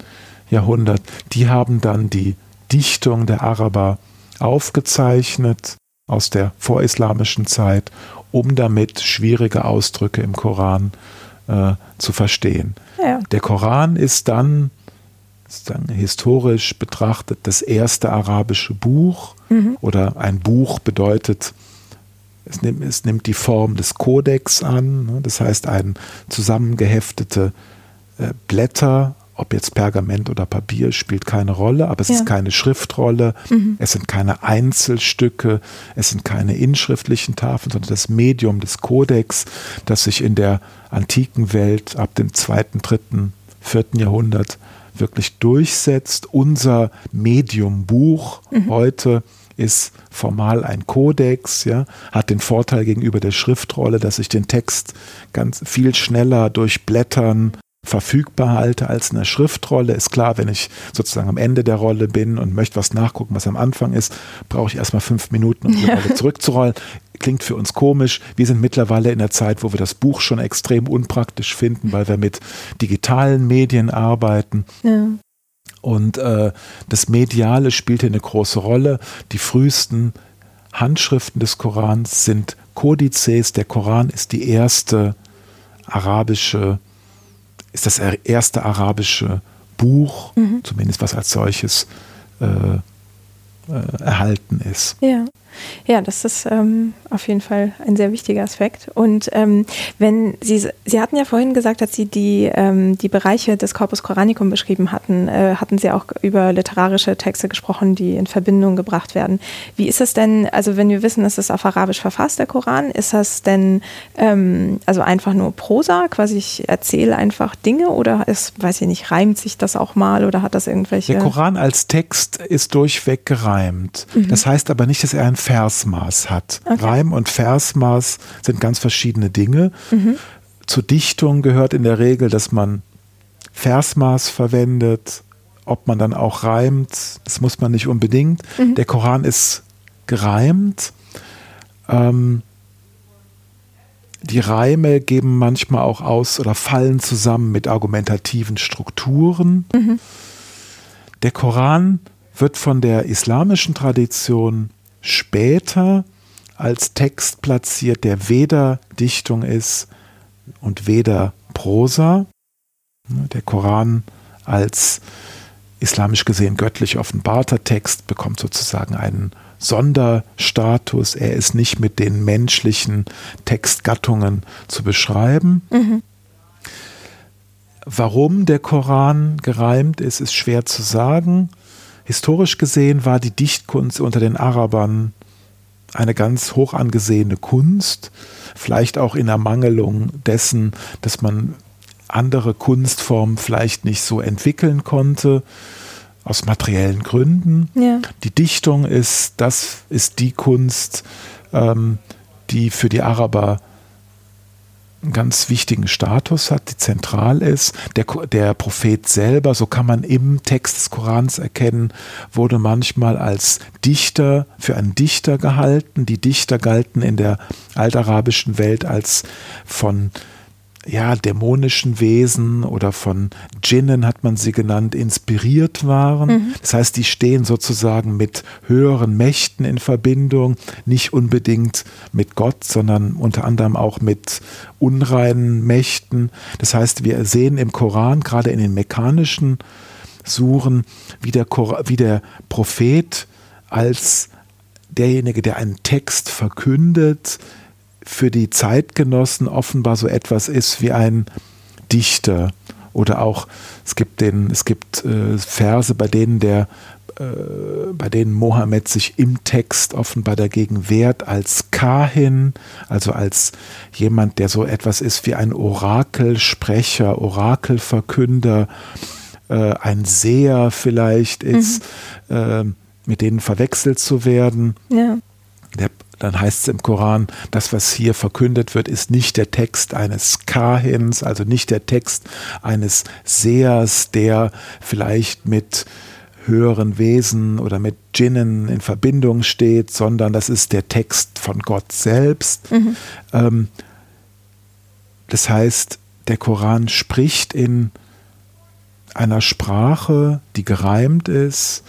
Jahrhundert, die haben dann die Dichtung der Araber aufgezeichnet aus der vorislamischen Zeit, um damit schwierige Ausdrücke im Koran äh, zu verstehen. Ja. Der Koran ist dann historisch betrachtet das erste arabische Buch mhm. oder ein Buch bedeutet, es nimmt, es nimmt die Form des Kodex an, ne? das heißt ein zusammengeheftete äh, Blätter ob jetzt Pergament oder Papier, spielt keine Rolle, aber es ja. ist keine Schriftrolle, mhm. es sind keine Einzelstücke, es sind keine inschriftlichen Tafeln, sondern das Medium des Kodex, das sich in der antiken Welt ab dem zweiten, dritten, vierten Jahrhundert wirklich durchsetzt. Unser Medium-Buch mhm. heute ist formal ein Kodex, ja, hat den Vorteil gegenüber der Schriftrolle, dass ich den Text ganz viel schneller durchblättern verfügbar halte als eine Schriftrolle. Ist klar, wenn ich sozusagen am Ende der Rolle bin und möchte was nachgucken, was am Anfang ist, brauche ich erstmal fünf Minuten, um die ja. Rolle zurückzurollen. Klingt für uns komisch. Wir sind mittlerweile in der Zeit, wo wir das Buch schon extrem unpraktisch finden, weil wir mit digitalen Medien arbeiten. Ja. Und äh, das Mediale spielt hier eine große Rolle. Die frühesten Handschriften des Korans sind Kodizes. Der Koran ist die erste arabische ist das erste arabische Buch, mhm. zumindest was als solches äh, äh, erhalten ist. Ja. Ja, das ist ähm, auf jeden Fall ein sehr wichtiger Aspekt. Und ähm, wenn Sie, Sie hatten ja vorhin gesagt, dass Sie die, ähm, die Bereiche des Corpus Coranicum beschrieben hatten, äh, hatten Sie auch über literarische Texte gesprochen, die in Verbindung gebracht werden. Wie ist es denn, also wenn wir wissen, es ist auf Arabisch verfasst, der Koran, ist das denn ähm, also einfach nur Prosa, quasi ich erzähle einfach Dinge oder ist, weiß ich nicht, reimt sich das auch mal oder hat das irgendwelche... Der Koran als Text ist durchweg gereimt. Mhm. Das heißt aber nicht, dass er ein Versmaß hat. Okay. Reim und Versmaß sind ganz verschiedene Dinge. Mhm. Zur Dichtung gehört in der Regel, dass man Versmaß verwendet. Ob man dann auch reimt, das muss man nicht unbedingt. Mhm. Der Koran ist gereimt. Ähm, die Reime geben manchmal auch aus oder fallen zusammen mit argumentativen Strukturen. Mhm. Der Koran wird von der islamischen Tradition später als Text platziert, der weder Dichtung ist und weder Prosa. Der Koran als islamisch gesehen göttlich offenbarter Text bekommt sozusagen einen Sonderstatus. Er ist nicht mit den menschlichen Textgattungen zu beschreiben. Mhm. Warum der Koran gereimt ist, ist schwer zu sagen. Historisch gesehen war die Dichtkunst unter den Arabern eine ganz hoch angesehene Kunst, vielleicht auch in Ermangelung dessen, dass man andere Kunstformen vielleicht nicht so entwickeln konnte, aus materiellen Gründen. Ja. Die Dichtung ist, das ist die Kunst, ähm, die für die Araber einen ganz wichtigen Status hat, die zentral ist. Der, der Prophet selber, so kann man im Text des Korans erkennen, wurde manchmal als Dichter, für einen Dichter gehalten. Die Dichter galten in der altarabischen Welt als von ja, dämonischen Wesen oder von Djinnen hat man sie genannt, inspiriert waren. Mhm. Das heißt, die stehen sozusagen mit höheren Mächten in Verbindung, nicht unbedingt mit Gott, sondern unter anderem auch mit unreinen Mächten. Das heißt, wir sehen im Koran, gerade in den mechanischen Suren, wie der, wie der Prophet als derjenige, der einen Text verkündet, für die Zeitgenossen offenbar so etwas ist wie ein Dichter oder auch es gibt den es gibt äh, Verse, bei denen der äh, bei denen Mohammed sich im Text offenbar dagegen wehrt als Kahin, also als jemand, der so etwas ist wie ein Orakelsprecher, Orakelverkünder, äh, ein Seher vielleicht ist, mhm. äh, mit denen verwechselt zu werden. Ja. Dann heißt es im Koran, das, was hier verkündet wird, ist nicht der Text eines Kahins, also nicht der Text eines Sehers, der vielleicht mit höheren Wesen oder mit Djinnen in Verbindung steht, sondern das ist der Text von Gott selbst. Mhm. Ähm, das heißt, der Koran spricht in einer Sprache, die gereimt ist,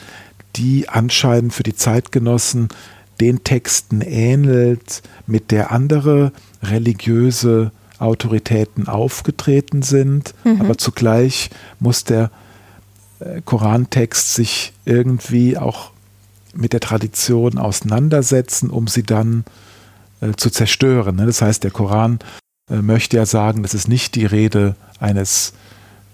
die anscheinend für die Zeitgenossen den Texten ähnelt, mit der andere religiöse Autoritäten aufgetreten sind, mhm. aber zugleich muss der äh, Korantext sich irgendwie auch mit der Tradition auseinandersetzen, um sie dann äh, zu zerstören. Ne? Das heißt, der Koran äh, möchte ja sagen, das ist nicht die Rede eines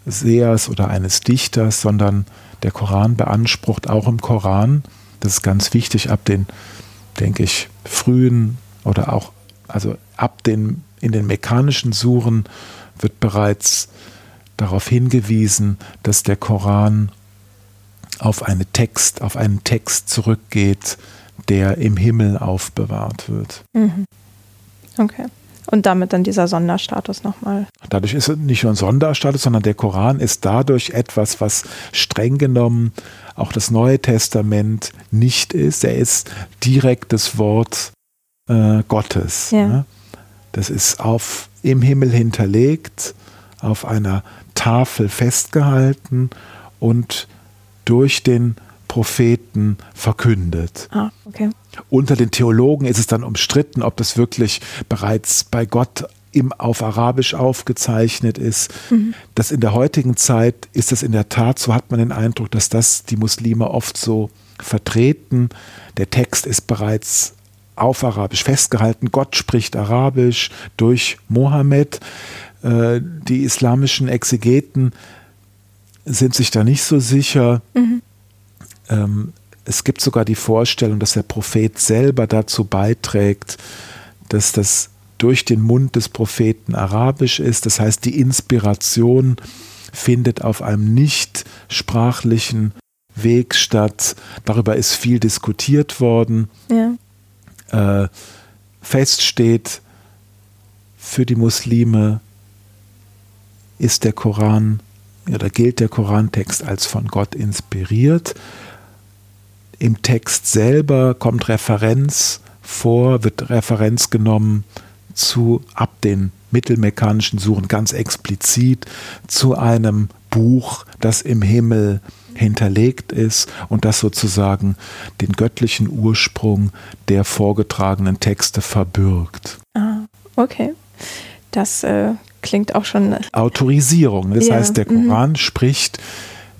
Sehers oder eines Dichters, sondern der Koran beansprucht auch im Koran, das ist ganz wichtig ab den denke ich, frühen oder auch, also ab den, in den mechanischen Suren wird bereits darauf hingewiesen, dass der Koran auf eine Text, auf einen Text zurückgeht, der im Himmel aufbewahrt wird. Mhm. Okay. Und damit dann dieser Sonderstatus nochmal. Dadurch ist es nicht nur ein Sonderstatus, sondern der Koran ist dadurch etwas, was streng genommen auch das Neue Testament nicht ist. Er ist direkt das Wort äh, Gottes. Ja. Ne? Das ist auf, im Himmel hinterlegt, auf einer Tafel festgehalten und durch den Propheten verkündet. Ah, okay. Unter den Theologen ist es dann umstritten, ob das wirklich bereits bei Gott im, auf Arabisch aufgezeichnet ist. Mhm. Das in der heutigen Zeit ist es in der Tat, so hat man den Eindruck, dass das die Muslime oft so vertreten. Der Text ist bereits auf Arabisch festgehalten. Gott spricht Arabisch durch Mohammed. Äh, die islamischen Exegeten sind sich da nicht so sicher. Mhm. Ähm, es gibt sogar die Vorstellung, dass der Prophet selber dazu beiträgt, dass das durch den Mund des Propheten arabisch ist. Das heißt, die Inspiration findet auf einem nicht sprachlichen Weg statt. Darüber ist viel diskutiert worden. Ja. Äh, fest steht, für die Muslime ist der Koran oder gilt der Korantext als von Gott inspiriert. Im Text selber kommt Referenz vor, wird Referenz genommen zu, ab den mittelmechanischen Suchen ganz explizit zu einem Buch, das im Himmel hinterlegt ist und das sozusagen den göttlichen Ursprung der vorgetragenen Texte verbirgt. Ah, okay. Das äh, klingt auch schon. Autorisierung. Das ja. heißt, der mhm. Koran mhm. spricht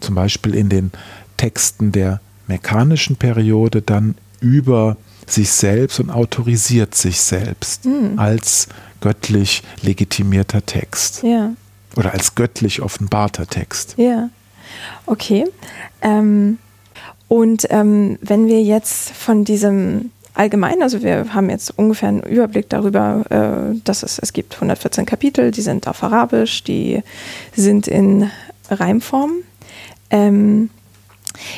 zum Beispiel in den Texten der mechanischen Periode dann über sich selbst und autorisiert sich selbst mhm. als göttlich legitimierter Text. Ja. Oder als göttlich offenbarter Text. Ja. Okay. Ähm, und ähm, wenn wir jetzt von diesem allgemein, also wir haben jetzt ungefähr einen Überblick darüber, äh, dass es, es gibt 114 Kapitel, die sind auf Arabisch, die sind in Reimform. Ähm,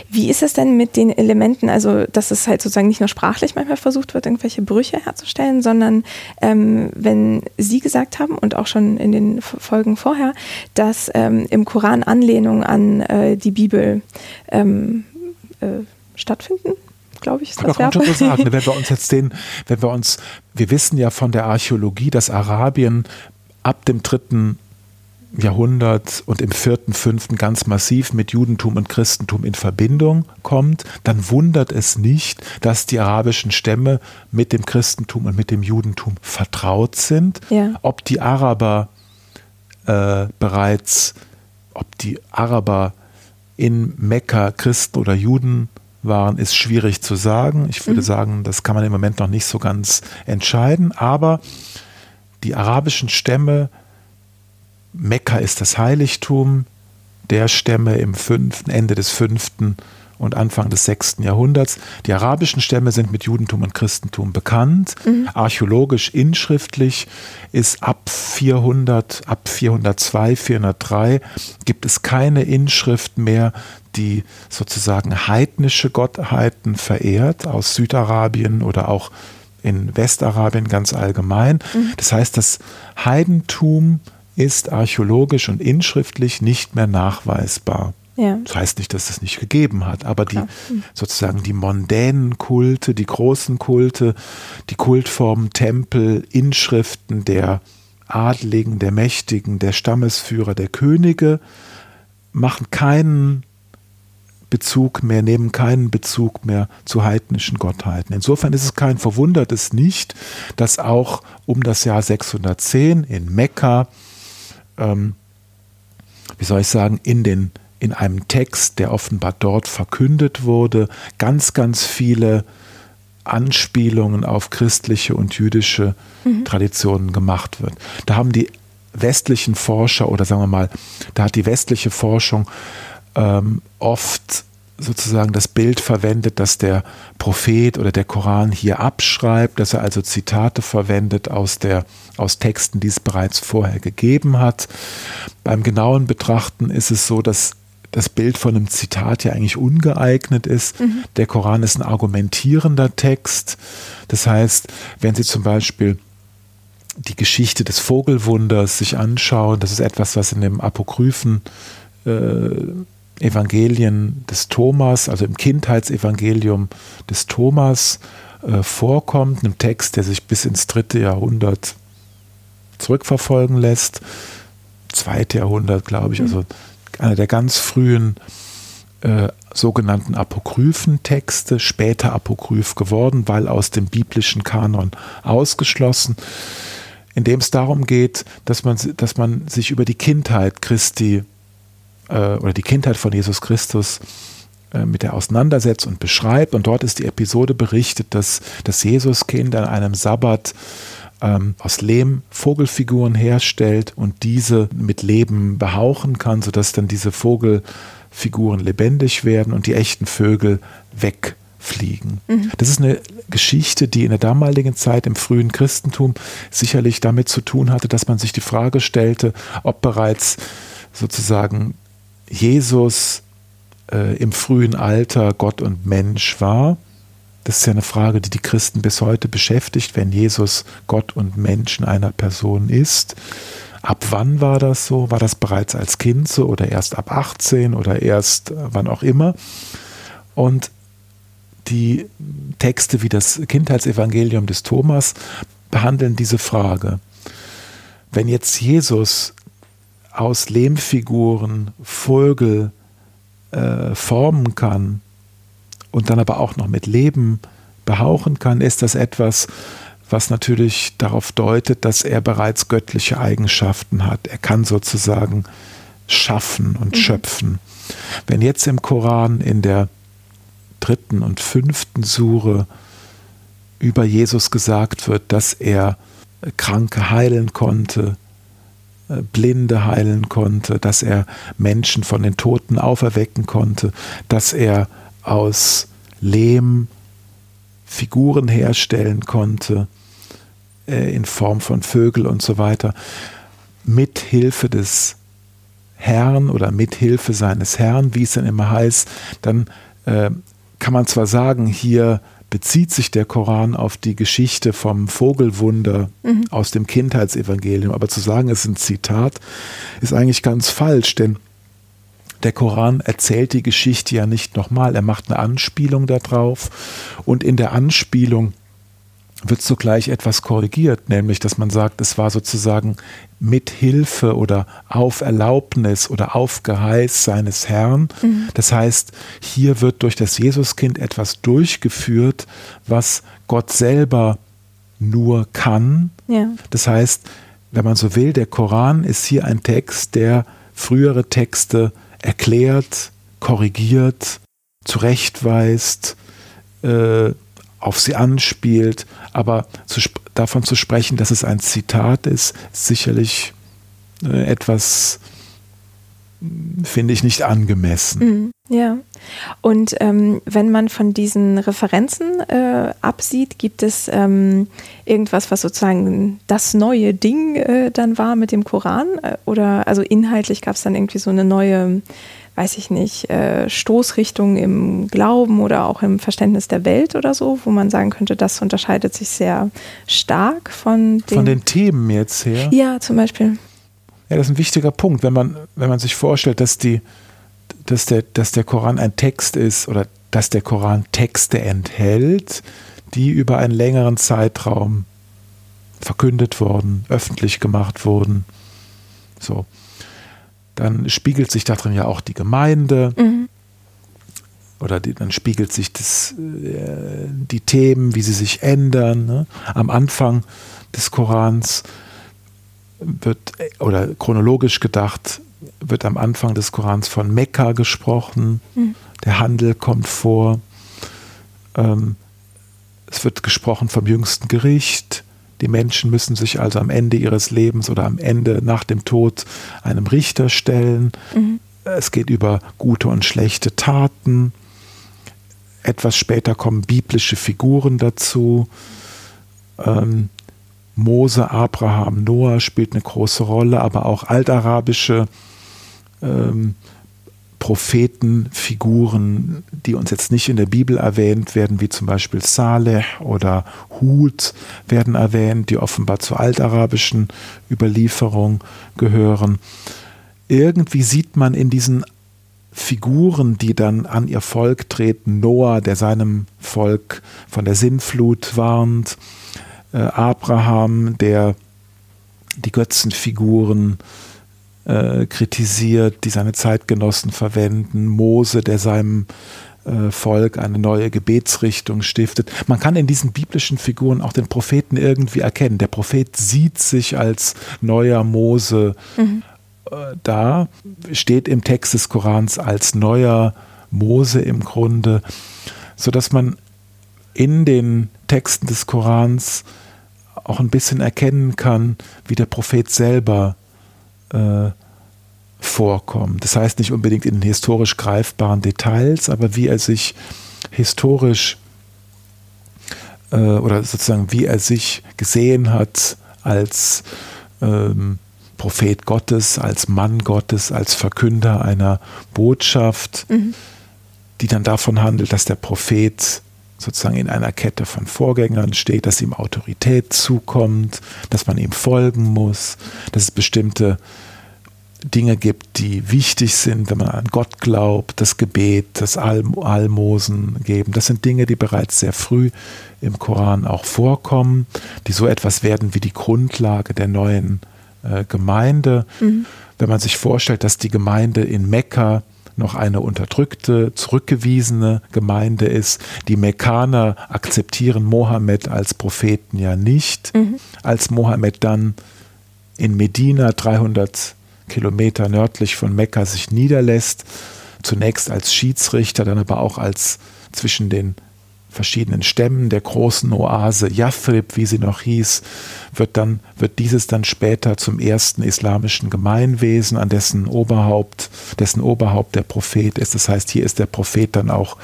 Wie ist es denn mit den Elementen, also dass es halt sozusagen nicht nur sprachlich manchmal versucht wird, irgendwelche Brüche herzustellen, sondern ähm, wenn Sie gesagt haben und auch schon in den Folgen vorher, dass ähm, im Koran Anlehnungen an äh, die Bibel ähm, äh, stattfinden, glaube ich, ist das schon so sagen. Ne? Wenn wir uns jetzt den, wenn wir uns, wir wissen ja von der Archäologie, dass Arabien ab dem dritten Jahrhundert und im vierten, fünften ganz massiv mit Judentum und Christentum in Verbindung kommt, dann wundert es nicht, dass die arabischen Stämme mit dem Christentum und mit dem Judentum vertraut sind. Ja. Ob die Araber äh, bereits, ob die Araber in Mekka Christen oder Juden waren, ist schwierig zu sagen. Ich würde mhm. sagen, das kann man im Moment noch nicht so ganz entscheiden, aber die arabischen Stämme Mekka ist das Heiligtum der Stämme im fünften, Ende des fünften und Anfang des sechsten Jahrhunderts. Die arabischen Stämme sind mit Judentum und Christentum bekannt. Mhm. Archäologisch inschriftlich ist ab 400, ab 402, 403 gibt es keine Inschrift mehr, die sozusagen heidnische Gottheiten verehrt aus Südarabien oder auch in Westarabien ganz allgemein. Mhm. Das heißt, das Heidentum ist archäologisch und inschriftlich nicht mehr nachweisbar. Ja. Das heißt nicht, dass es nicht gegeben hat, aber die hm. sozusagen die mondänen Kulte, die großen Kulte, die Kultformen, Tempel, Inschriften der Adligen, der Mächtigen, der Stammesführer, der Könige machen keinen Bezug mehr, nehmen keinen Bezug mehr zu heidnischen Gottheiten. Insofern ist es kein Verwundertes nicht, dass auch um das Jahr 610 in Mekka ähm, wie soll ich sagen, in den in einem Text, der offenbar dort verkündet wurde, ganz, ganz viele Anspielungen auf christliche und jüdische mhm. Traditionen gemacht wird. Da haben die westlichen Forscher oder sagen wir mal, da hat die westliche Forschung ähm, oft sozusagen das Bild verwendet, dass der Prophet oder der Koran hier abschreibt, dass er also Zitate verwendet aus, der, aus Texten, die es bereits vorher gegeben hat. Beim genauen Betrachten ist es so, dass das Bild von einem Zitat ja eigentlich ungeeignet ist. Mhm. Der Koran ist ein argumentierender Text. Das heißt, wenn Sie zum Beispiel die Geschichte des Vogelwunders sich anschauen, das ist etwas, was in dem Apokryphen äh, Evangelien des Thomas, also im Kindheitsevangelium des Thomas äh, vorkommt, einem Text, der sich bis ins dritte Jahrhundert zurückverfolgen lässt. Zweite Jahrhundert, glaube ich, mhm. also einer der ganz frühen äh, sogenannten Apokryphentexte, später apokryph geworden, weil aus dem biblischen Kanon ausgeschlossen, in dem es darum geht, dass man, dass man sich über die Kindheit Christi äh, oder die Kindheit von Jesus Christus äh, mit der auseinandersetzt und beschreibt. Und dort ist die Episode berichtet, dass das Jesuskind an einem Sabbat ähm, aus Lehm Vogelfiguren herstellt und diese mit Leben behauchen kann, sodass dann diese Vogelfiguren lebendig werden und die echten Vögel wegfliegen. Mhm. Das ist eine Geschichte, die in der damaligen Zeit im frühen Christentum sicherlich damit zu tun hatte, dass man sich die Frage stellte, ob bereits sozusagen Jesus äh, im frühen Alter Gott und Mensch war. Das ist ja eine Frage, die die Christen bis heute beschäftigt, wenn Jesus Gott und Mensch in einer Person ist. Ab wann war das so? War das bereits als Kind so oder erst ab 18 oder erst wann auch immer? Und die Texte wie das Kindheitsevangelium des Thomas behandeln diese Frage. Wenn jetzt Jesus aus Lehmfiguren Vögel äh, formen kann und dann aber auch noch mit Leben behauchen kann, ist das etwas, was natürlich darauf deutet, dass er bereits göttliche Eigenschaften hat. Er kann sozusagen schaffen und mhm. schöpfen. Wenn jetzt im Koran in der dritten und fünften Sure über Jesus gesagt wird, dass er Kranke heilen konnte, Blinde heilen konnte, dass er Menschen von den Toten auferwecken konnte, dass er aus Lehm Figuren herstellen konnte äh, in Form von Vögel und so weiter, mit Hilfe des Herrn oder mit Hilfe seines Herrn, wie es dann immer heißt, dann äh, kann man zwar sagen, hier bezieht sich der Koran auf die Geschichte vom Vogelwunder mhm. aus dem Kindheitsevangelium, aber zu sagen, es ist ein Zitat, ist eigentlich ganz falsch, denn der Koran erzählt die Geschichte ja nicht nochmal, er macht eine Anspielung darauf. Und in der Anspielung wird zugleich etwas korrigiert, nämlich dass man sagt, es war sozusagen mit Hilfe oder auf Erlaubnis oder auf Geheiß seines Herrn. Mhm. Das heißt, hier wird durch das Jesuskind etwas durchgeführt, was Gott selber nur kann. Ja. Das heißt, wenn man so will, der Koran ist hier ein Text, der frühere Texte erklärt, korrigiert, zurechtweist, äh, auf sie anspielt. Aber zu, davon zu sprechen, dass es ein Zitat ist, ist sicherlich äh, etwas, finde ich, nicht angemessen. Mm, ja. Und ähm, wenn man von diesen Referenzen äh, absieht, gibt es ähm, irgendwas, was sozusagen das neue Ding äh, dann war mit dem Koran? Äh, oder also inhaltlich gab es dann irgendwie so eine neue weiß ich nicht, äh, Stoßrichtung im Glauben oder auch im Verständnis der Welt oder so, wo man sagen könnte, das unterscheidet sich sehr stark von den, von den Themen jetzt her? Ja, zum Beispiel. Ja, das ist ein wichtiger Punkt, wenn man, wenn man sich vorstellt, dass, die, dass, der, dass der Koran ein Text ist oder dass der Koran Texte enthält, die über einen längeren Zeitraum verkündet wurden, öffentlich gemacht wurden. So dann spiegelt sich darin ja auch die Gemeinde. Mhm. Oder die, dann spiegelt sich das, äh, die Themen, wie sie sich ändern. Ne? Am Anfang des Korans wird, oder chronologisch gedacht, wird am Anfang des Korans von Mekka gesprochen. Mhm. Der Handel kommt vor. Ähm, es wird gesprochen vom jüngsten Gericht. Die Menschen müssen sich also am Ende ihres Lebens oder am Ende nach dem Tod einem Richter stellen. Mhm. Es geht über gute und schlechte Taten. Etwas später kommen biblische Figuren dazu. Ähm, Mose, Abraham, Noah spielt eine große Rolle, aber auch altarabische ähm, Prophetenfiguren, die uns jetzt nicht in der Bibel erwähnt werden, wie zum Beispiel Saleh oder Hud werden erwähnt, die offenbar zur altarabischen Überlieferung gehören. Irgendwie sieht man in diesen Figuren, die dann an ihr Volk treten, Noah, der seinem Volk von der Sinnflut warnt, äh, Abraham, der die Götzenfiguren äh, kritisiert, die seine Zeitgenossen verwenden, Mose, der seinem äh, Volk eine neue Gebetsrichtung stiftet. Man kann in diesen biblischen Figuren auch den Propheten irgendwie erkennen. Der Prophet sieht sich als neuer Mose mhm. äh, da, steht im Text des Korans als neuer Mose im Grunde, sodass man in den Texten des Korans auch ein bisschen erkennen kann, wie der Prophet selber äh, vorkommt. Das heißt nicht unbedingt in den historisch greifbaren Details, aber wie er sich historisch äh, oder sozusagen wie er sich gesehen hat als ähm, Prophet Gottes, als Mann Gottes, als Verkünder einer Botschaft, mhm. die dann davon handelt, dass der Prophet sozusagen in einer Kette von Vorgängern steht, dass ihm Autorität zukommt, dass man ihm folgen muss, dass es bestimmte Dinge gibt, die wichtig sind, wenn man an Gott glaubt, das Gebet, das Almosen geben. Das sind Dinge, die bereits sehr früh im Koran auch vorkommen, die so etwas werden wie die Grundlage der neuen äh, Gemeinde. Mhm. Wenn man sich vorstellt, dass die Gemeinde in Mekka noch eine unterdrückte, zurückgewiesene Gemeinde ist. Die Mekkaner akzeptieren Mohammed als Propheten ja nicht. Mhm. Als Mohammed dann in Medina 300 Kilometer nördlich von Mekka sich niederlässt, zunächst als Schiedsrichter, dann aber auch als zwischen den verschiedenen Stämmen der großen Oase Yathrib, wie sie noch hieß, wird dann wird dieses dann später zum ersten islamischen Gemeinwesen, an dessen Oberhaupt, dessen Oberhaupt der Prophet ist. Das heißt, hier ist der Prophet dann auch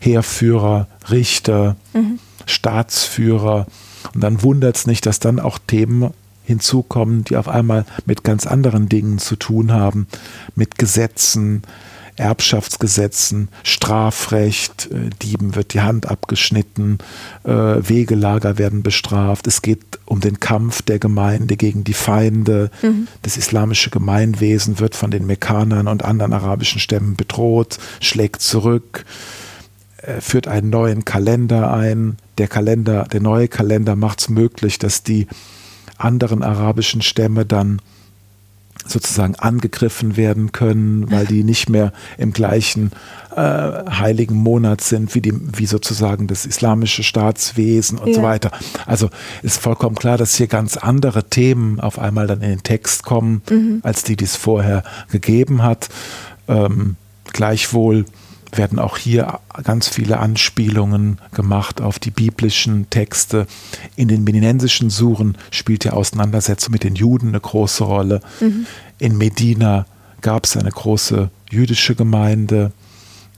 Heerführer, Richter, mhm. Staatsführer. Und dann wundert es nicht, dass dann auch Themen hinzukommen, die auf einmal mit ganz anderen Dingen zu tun haben, mit Gesetzen, Erbschaftsgesetzen, Strafrecht, äh, Dieben wird die Hand abgeschnitten, äh, Wegelager werden bestraft. Es geht um den Kampf der Gemeinde gegen die Feinde. Mhm. Das islamische Gemeinwesen wird von den Mekkanern und anderen arabischen Stämmen bedroht, schlägt zurück, äh, führt einen neuen Kalender ein. Der Kalender, der neue Kalender macht es möglich, dass die anderen arabischen Stämme dann sozusagen angegriffen werden können, weil die nicht mehr im gleichen äh, heiligen Monat sind wie, die, wie sozusagen das islamische Staatswesen und ja. so weiter. Also ist vollkommen klar, dass hier ganz andere Themen auf einmal dann in den Text kommen, mhm. als die, die es vorher gegeben hat. Ähm, gleichwohl werden auch hier ganz viele Anspielungen gemacht auf die biblischen Texte. In den meninensischen Suren spielt die Auseinandersetzung mit den Juden eine große Rolle. Mhm. In Medina gab es eine große jüdische Gemeinde.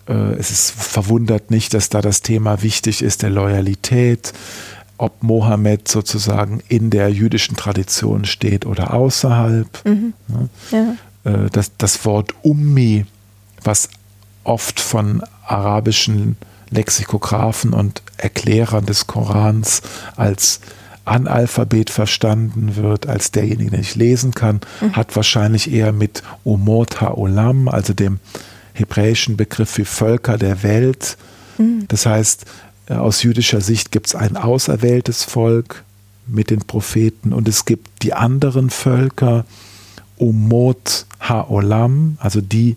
Äh, es ist verwundert nicht, dass da das Thema wichtig ist, der Loyalität, ob Mohammed sozusagen in der jüdischen Tradition steht oder außerhalb. Mhm. Ja. Äh, das, das Wort Ummi, was oft von arabischen Lexikographen und Erklärern des Korans als Analphabet verstanden wird, als derjenige, der nicht lesen kann, mhm. hat wahrscheinlich eher mit Umot HaOlam, also dem hebräischen Begriff für Völker der Welt. Mhm. Das heißt, äh, aus jüdischer Sicht gibt es ein auserwähltes Volk mit den Propheten und es gibt die anderen Völker, Umot HaOlam, also die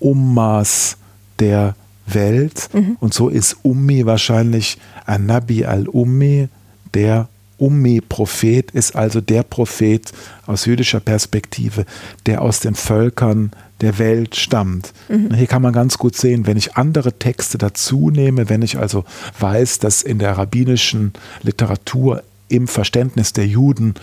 Ummas der Welt. Mhm. Und so ist Ummi wahrscheinlich ein Nabi al-Ummi, der Ummi-Prophet ist also der Prophet aus jüdischer Perspektive, der aus den Völkern der Welt stammt. Mhm. Hier kann man ganz gut sehen, wenn ich andere Texte dazu nehme, wenn ich also weiß, dass in der rabbinischen Literatur im Verständnis der Juden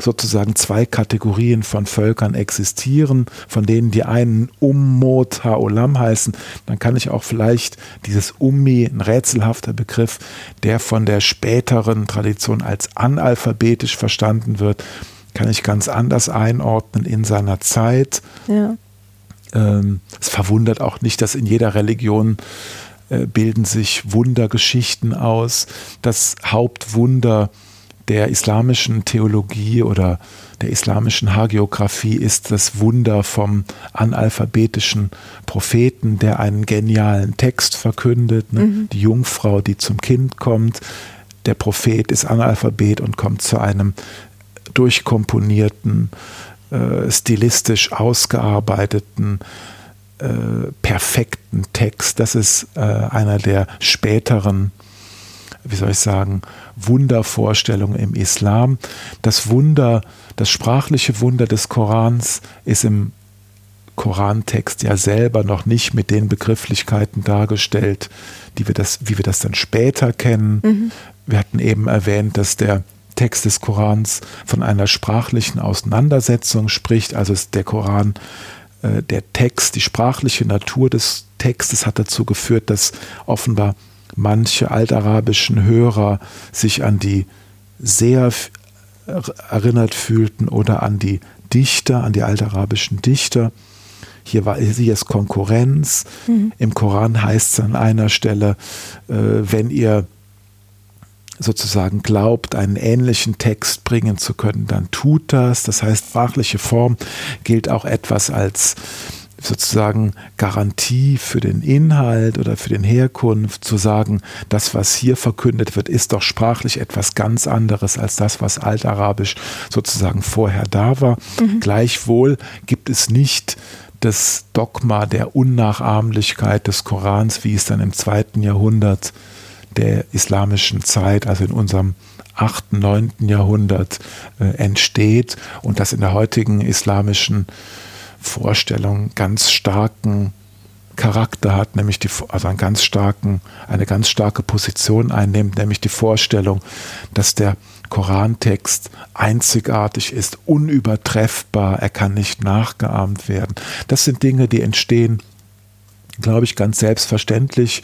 sozusagen zwei Kategorien von Völkern existieren, von denen die einen Ummot Ha'olam heißen, dann kann ich auch vielleicht dieses Ummi, ein rätselhafter Begriff, der von der späteren Tradition als analphabetisch verstanden wird, kann ich ganz anders einordnen in seiner Zeit. Ja. Ähm, es verwundert auch nicht, dass in jeder Religion äh, bilden sich Wundergeschichten aus. Das Hauptwunder der islamischen Theologie oder der islamischen Hagiografie ist das Wunder vom analphabetischen Propheten, der einen genialen Text verkündet. Ne? Mhm. Die Jungfrau, die zum Kind kommt. Der Prophet ist Analphabet und kommt zu einem durchkomponierten, äh, stilistisch ausgearbeiteten, äh, perfekten Text. Das ist äh, einer der späteren wie soll ich sagen, Wundervorstellung im Islam. Das Wunder, das sprachliche Wunder des Korans ist im Korantext ja selber noch nicht mit den Begrifflichkeiten dargestellt, die wir das, wie wir das dann später kennen. Mhm. Wir hatten eben erwähnt, dass der Text des Korans von einer sprachlichen Auseinandersetzung spricht. Also ist der Koran, äh, der Text, die sprachliche Natur des Textes hat dazu geführt, dass offenbar manche altarabischen Hörer sich an die sehr erinnert fühlten oder an die Dichter, an die altarabischen Dichter. Hier war hier ist Konkurrenz. Mhm. Im Koran heißt es an einer Stelle, äh, wenn ihr sozusagen glaubt, einen ähnlichen Text bringen zu können, dann tut das. Das heißt, sprachliche Form gilt auch etwas als sozusagen Garantie für den Inhalt oder für den Herkunft, zu sagen, das, was hier verkündet wird, ist doch sprachlich etwas ganz anderes als das, was altarabisch sozusagen vorher da war. Mhm. Gleichwohl gibt es nicht das Dogma der Unnachahmlichkeit des Korans, wie es dann im zweiten Jahrhundert der islamischen Zeit, also in unserem 8., 9. Jahrhundert äh, entsteht und das in der heutigen islamischen Vorstellung ganz starken Charakter hat, nämlich die, also einen ganz starken, eine ganz starke Position einnimmt, nämlich die Vorstellung, dass der Korantext einzigartig ist, unübertreffbar, er kann nicht nachgeahmt werden. Das sind Dinge, die entstehen, glaube ich, ganz selbstverständlich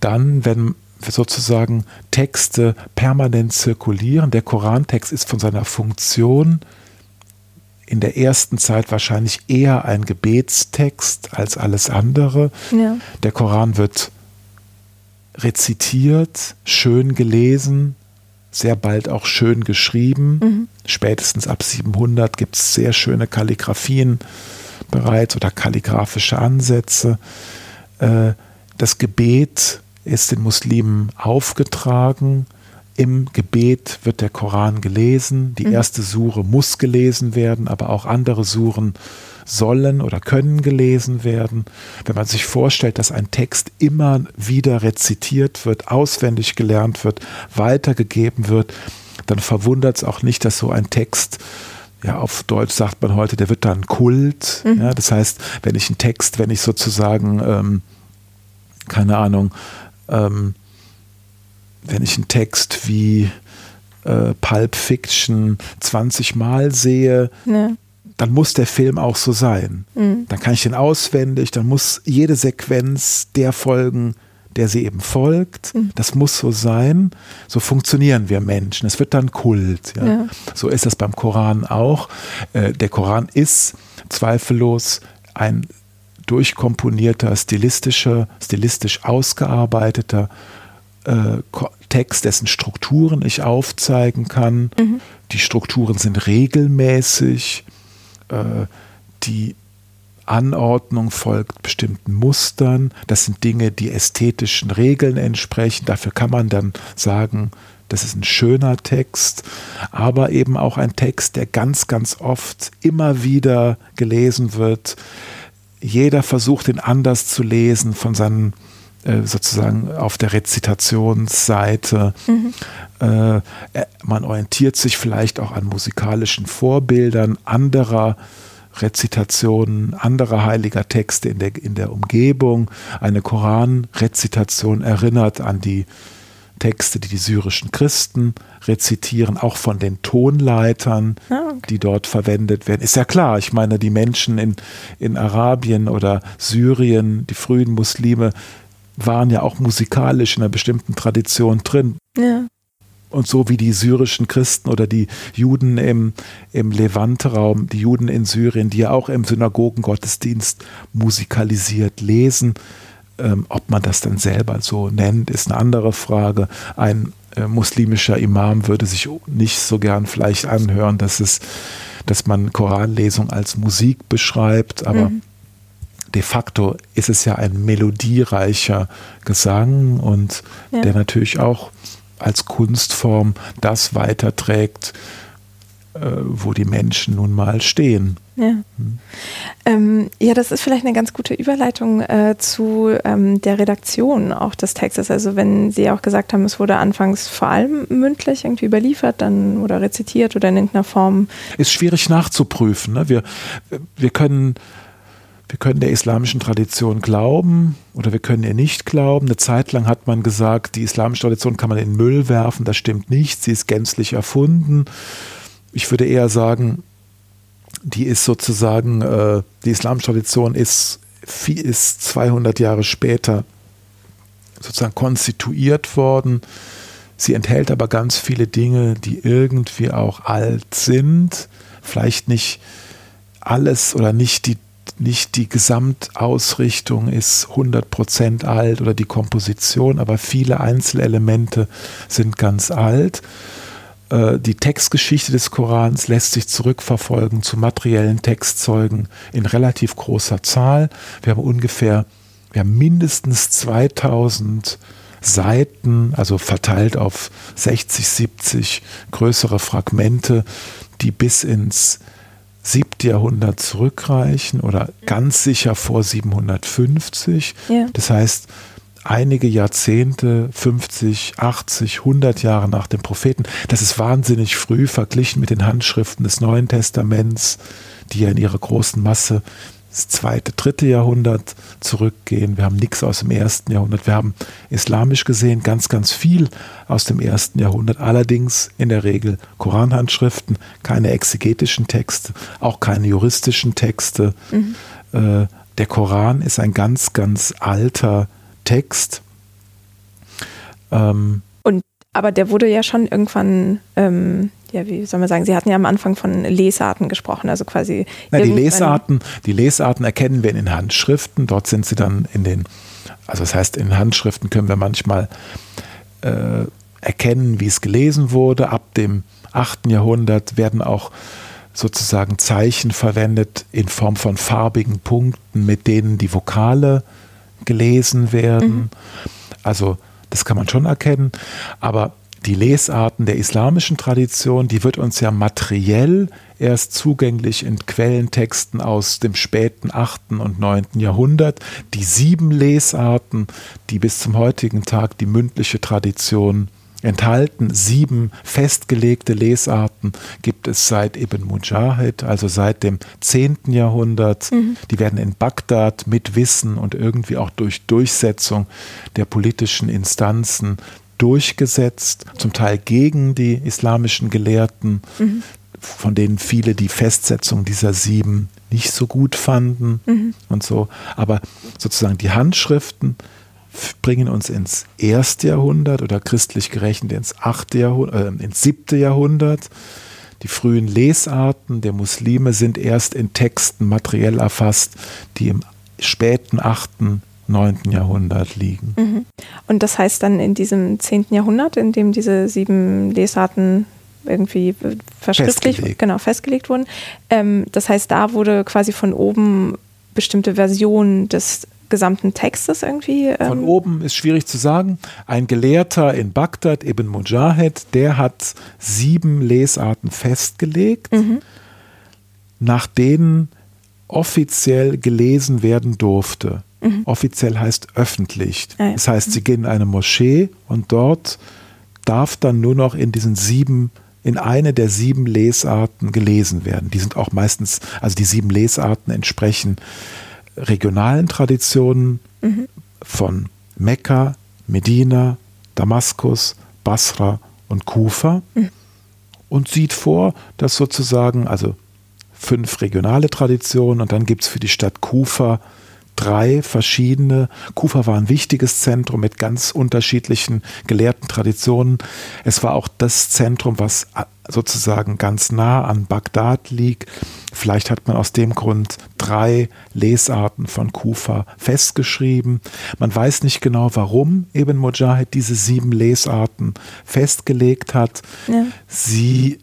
dann, wenn sozusagen Texte permanent zirkulieren. Der Korantext ist von seiner Funktion in der ersten Zeit wahrscheinlich eher ein Gebetstext als alles andere. Ja. Der Koran wird rezitiert, schön gelesen, sehr bald auch schön geschrieben. Mhm. Spätestens ab 700 gibt es sehr schöne Kalligraphien bereits oder kalligraphische Ansätze. Äh, das Gebet ist den Muslimen aufgetragen. Im Gebet wird der Koran gelesen. Die mhm. erste Sure muss gelesen werden, aber auch andere Suren sollen oder können gelesen werden. Wenn man sich vorstellt, dass ein Text immer wieder rezitiert wird, auswendig gelernt wird, weitergegeben wird, dann verwundert es auch nicht, dass so ein Text ja, auf Deutsch sagt man heute, der wird dann Kult. Mhm. Ja, das heißt, wenn ich einen Text, wenn ich sozusagen, ähm, keine Ahnung, ähm, wenn ich einen Text wie äh, Pulp Fiction 20 Mal sehe, ja dann muss der Film auch so sein. Mhm. Dann kann ich den auswendig, dann muss jede Sequenz der folgen, der sie eben folgt. Mhm. Das muss so sein. So funktionieren wir Menschen. Es wird dann Kult. Ja. Ja. So ist das beim Koran auch. Äh, der Koran ist zweifellos ein durchkomponierter, stilistischer, stilistisch ausgearbeiteter äh, Text, dessen Strukturen ich aufzeigen kann. Mhm. Die Strukturen sind regelmäßig äh, die Anordnung folgt bestimmten Mustern. Das sind Dinge, die ästhetischen Regeln entsprechen. Dafür kann man dann sagen, das ist ein schöner Text, aber eben auch ein Text, der ganz, ganz oft immer wieder gelesen wird. Jeder versucht, ihn anders zu lesen von seinen sozusagen auf der Rezitationsseite. Mhm. Äh, man orientiert sich vielleicht auch an musikalischen Vorbildern anderer Rezitationen anderer heiliger Texte in der, in der Umgebung. Eine Koranrezitation erinnert an die Texte, die die syrischen Christen rezitieren, auch von den Tonleitern, ah, okay. die dort verwendet werden. Ist ja klar, ich meine, die Menschen in, in Arabien oder Syrien, die frühen Muslime, waren ja auch musikalisch in einer bestimmten Tradition drin. Ja. Und so wie die syrischen Christen oder die Juden im, im Levante-Raum, die Juden in Syrien, die ja auch im Synagogengottesdienst musikalisiert lesen, ähm, ob man das dann selber so nennt, ist eine andere Frage. Ein äh, muslimischer Imam würde sich nicht so gern vielleicht anhören, dass es, dass man Koranlesung als Musik beschreibt, aber mhm de facto ist es ja ein melodiereicher Gesang und ja. der natürlich auch als Kunstform das weiterträgt, äh, wo die Menschen nun mal stehen. Ja. Hm. Ähm, ja, das ist vielleicht eine ganz gute Überleitung äh, zu ähm, der Redaktion auch des Textes. Also wenn Sie auch gesagt haben, es wurde anfangs vor allem mündlich irgendwie überliefert, dann oder rezitiert oder in irgendeiner Form. Ist schwierig nachzuprüfen. Ne? Wir, wir können wir können der islamischen Tradition glauben oder wir können ihr nicht glauben. Eine Zeit lang hat man gesagt, die islamische Tradition kann man in Müll werfen. Das stimmt nicht. Sie ist gänzlich erfunden. Ich würde eher sagen, die ist sozusagen, äh, die islamische Tradition ist, ist 200 Jahre später sozusagen konstituiert worden. Sie enthält aber ganz viele Dinge, die irgendwie auch alt sind. Vielleicht nicht alles oder nicht die nicht die Gesamtausrichtung ist 100% alt oder die Komposition, aber viele Einzelelemente sind ganz alt. Äh, die Textgeschichte des Korans lässt sich zurückverfolgen zu materiellen Textzeugen in relativ großer Zahl. Wir haben ungefähr, wir haben mindestens 2000 Seiten, also verteilt auf 60, 70 größere Fragmente, die bis ins siebte Jahrhundert zurückreichen oder ganz sicher vor 750. Ja. Das heißt, einige Jahrzehnte, 50, 80, 100 Jahre nach dem Propheten. Das ist wahnsinnig früh verglichen mit den Handschriften des Neuen Testaments, die ja in ihrer großen Masse das zweite, dritte Jahrhundert zurückgehen. Wir haben nichts aus dem ersten Jahrhundert. Wir haben islamisch gesehen ganz, ganz viel aus dem ersten Jahrhundert. Allerdings in der Regel Koranhandschriften, keine exegetischen Texte, auch keine juristischen Texte. Mhm. Äh, der Koran ist ein ganz, ganz alter Text. Ähm, Und aber der wurde ja schon irgendwann, ähm, ja, wie soll man sagen, Sie hatten ja am Anfang von Lesarten gesprochen, also quasi. Na, die Lesarten, die Lesarten erkennen wir in den Handschriften. Dort sind sie dann in den, also das heißt, in Handschriften können wir manchmal äh, erkennen, wie es gelesen wurde. Ab dem 8. Jahrhundert werden auch sozusagen Zeichen verwendet in Form von farbigen Punkten, mit denen die Vokale gelesen werden. Mhm. Also das kann man schon erkennen. Aber die Lesarten der islamischen Tradition, die wird uns ja materiell erst zugänglich in Quellentexten aus dem späten 8. und 9. Jahrhundert. Die sieben Lesarten, die bis zum heutigen Tag die mündliche Tradition enthalten. Sieben festgelegte Lesarten gibt es seit Ibn Mujahid, also seit dem 10. Jahrhundert. Mhm. Die werden in Bagdad mit Wissen und irgendwie auch durch Durchsetzung der politischen Instanzen durchgesetzt, zum Teil gegen die islamischen Gelehrten, mhm. von denen viele die Festsetzung dieser sieben nicht so gut fanden mhm. und so. Aber sozusagen die Handschriften bringen uns ins erste Jahrhundert oder christlich gerechnet ins, achte Jahrhundert, äh, ins siebte Jahrhundert. Die frühen Lesarten der Muslime sind erst in Texten materiell erfasst, die im späten achten 9. Jahrhundert liegen. Mhm. Und das heißt dann in diesem 10. Jahrhundert, in dem diese sieben Lesarten irgendwie verschriftlich, festgelegt. genau, festgelegt wurden. Ähm, das heißt, da wurde quasi von oben bestimmte Versionen des gesamten Textes irgendwie? Ähm Von oben ist schwierig zu sagen. Ein Gelehrter in Bagdad, Ibn Mujahid, der hat sieben Lesarten festgelegt, mhm. nach denen offiziell gelesen werden durfte. Mhm. Offiziell heißt öffentlich. Ah, ja. Das heißt, sie gehen in eine Moschee und dort darf dann nur noch in diesen sieben in eine der sieben Lesarten gelesen werden. Die sind auch meistens, also die sieben Lesarten entsprechen regionalen Traditionen mhm. von Mekka, Medina, Damaskus, Basra und Kufa mhm. und sieht vor, dass sozusagen, also fünf regionale Traditionen und dann gibt es für die Stadt Kufa drei verschiedene. Kufa war ein wichtiges Zentrum mit ganz unterschiedlichen gelehrten Traditionen. Es war auch das Zentrum, was sozusagen ganz nah an Bagdad liegt. Vielleicht hat man aus dem Grund drei Lesarten von Kufa festgeschrieben. Man weiß nicht genau, warum Ibn Mujahid diese sieben Lesarten festgelegt hat. Ja. Sie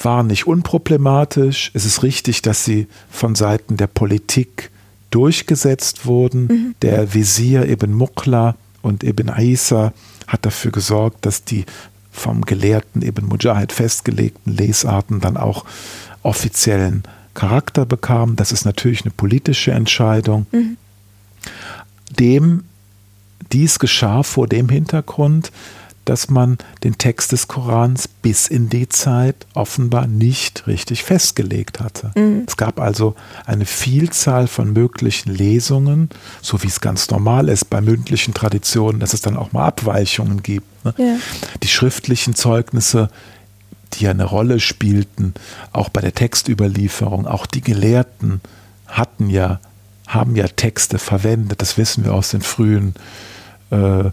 waren nicht unproblematisch. Es ist richtig, dass sie von Seiten der Politik durchgesetzt wurden. Mhm. Der Visier Ibn Muqla und Ibn Isa hat dafür gesorgt, dass die vom Gelehrten Ibn Mujahid festgelegten Lesarten dann auch offiziellen Charakter bekamen. Das ist natürlich eine politische Entscheidung. Mhm. Dem dies geschah vor dem Hintergrund, dass man den Text des Korans bis in die Zeit offenbar nicht richtig festgelegt hatte. Mhm. Es gab also eine Vielzahl von möglichen Lesungen, so wie es ganz normal ist bei mündlichen Traditionen, dass es dann auch mal Abweichungen gibt. Ne? Ja. Die schriftlichen Zeugnisse die ja eine Rolle spielten, auch bei der Textüberlieferung, auch die Gelehrten hatten ja, haben ja Texte verwendet, das wissen wir aus den frühen äh,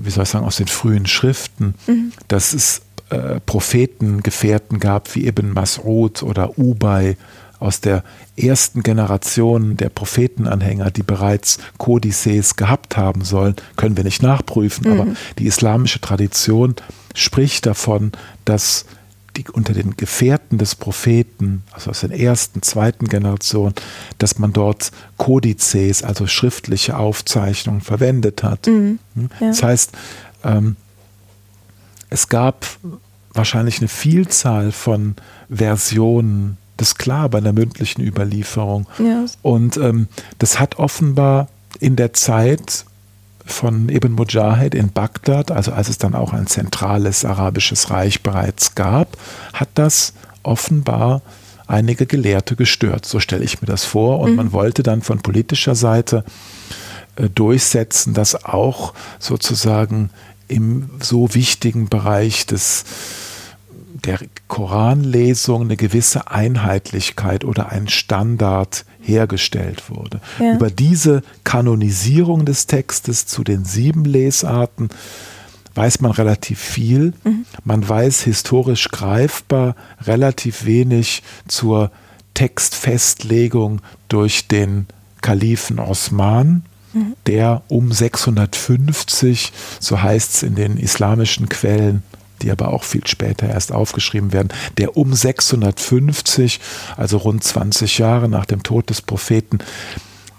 wie soll ich sagen, aus den frühen Schriften, mhm. dass es äh, Prophetengefährten gab wie Ibn Mas'ud oder Ubay aus der ersten Generation der Prophetenanhänger, die bereits Kodizes gehabt haben sollen, können wir nicht nachprüfen, mhm. aber die islamische Tradition spricht davon, dass die, unter den Gefährten des Propheten, also aus der ersten, zweiten Generation, dass man dort Kodizes, also schriftliche Aufzeichnungen verwendet hat. Mhm. Hm? Ja. Das heißt, ähm, es gab wahrscheinlich eine Vielzahl von Versionen, das ist klar bei der mündlichen Überlieferung. Ja. Und ähm, das hat offenbar in der Zeit von Ibn Mujahid in Bagdad, also als es dann auch ein zentrales arabisches Reich bereits gab, hat das offenbar einige Gelehrte gestört. So stelle ich mir das vor. Und mhm. man wollte dann von politischer Seite äh, durchsetzen, dass auch sozusagen im so wichtigen Bereich des der Koranlesung eine gewisse Einheitlichkeit oder ein Standard hergestellt wurde. Ja. Über diese Kanonisierung des Textes zu den sieben Lesarten weiß man relativ viel. Mhm. Man weiß historisch greifbar relativ wenig zur Textfestlegung durch den Kalifen Osman, mhm. der um 650, so heißt es in den islamischen Quellen, die aber auch viel später erst aufgeschrieben werden, der um 650, also rund 20 Jahre nach dem Tod des Propheten,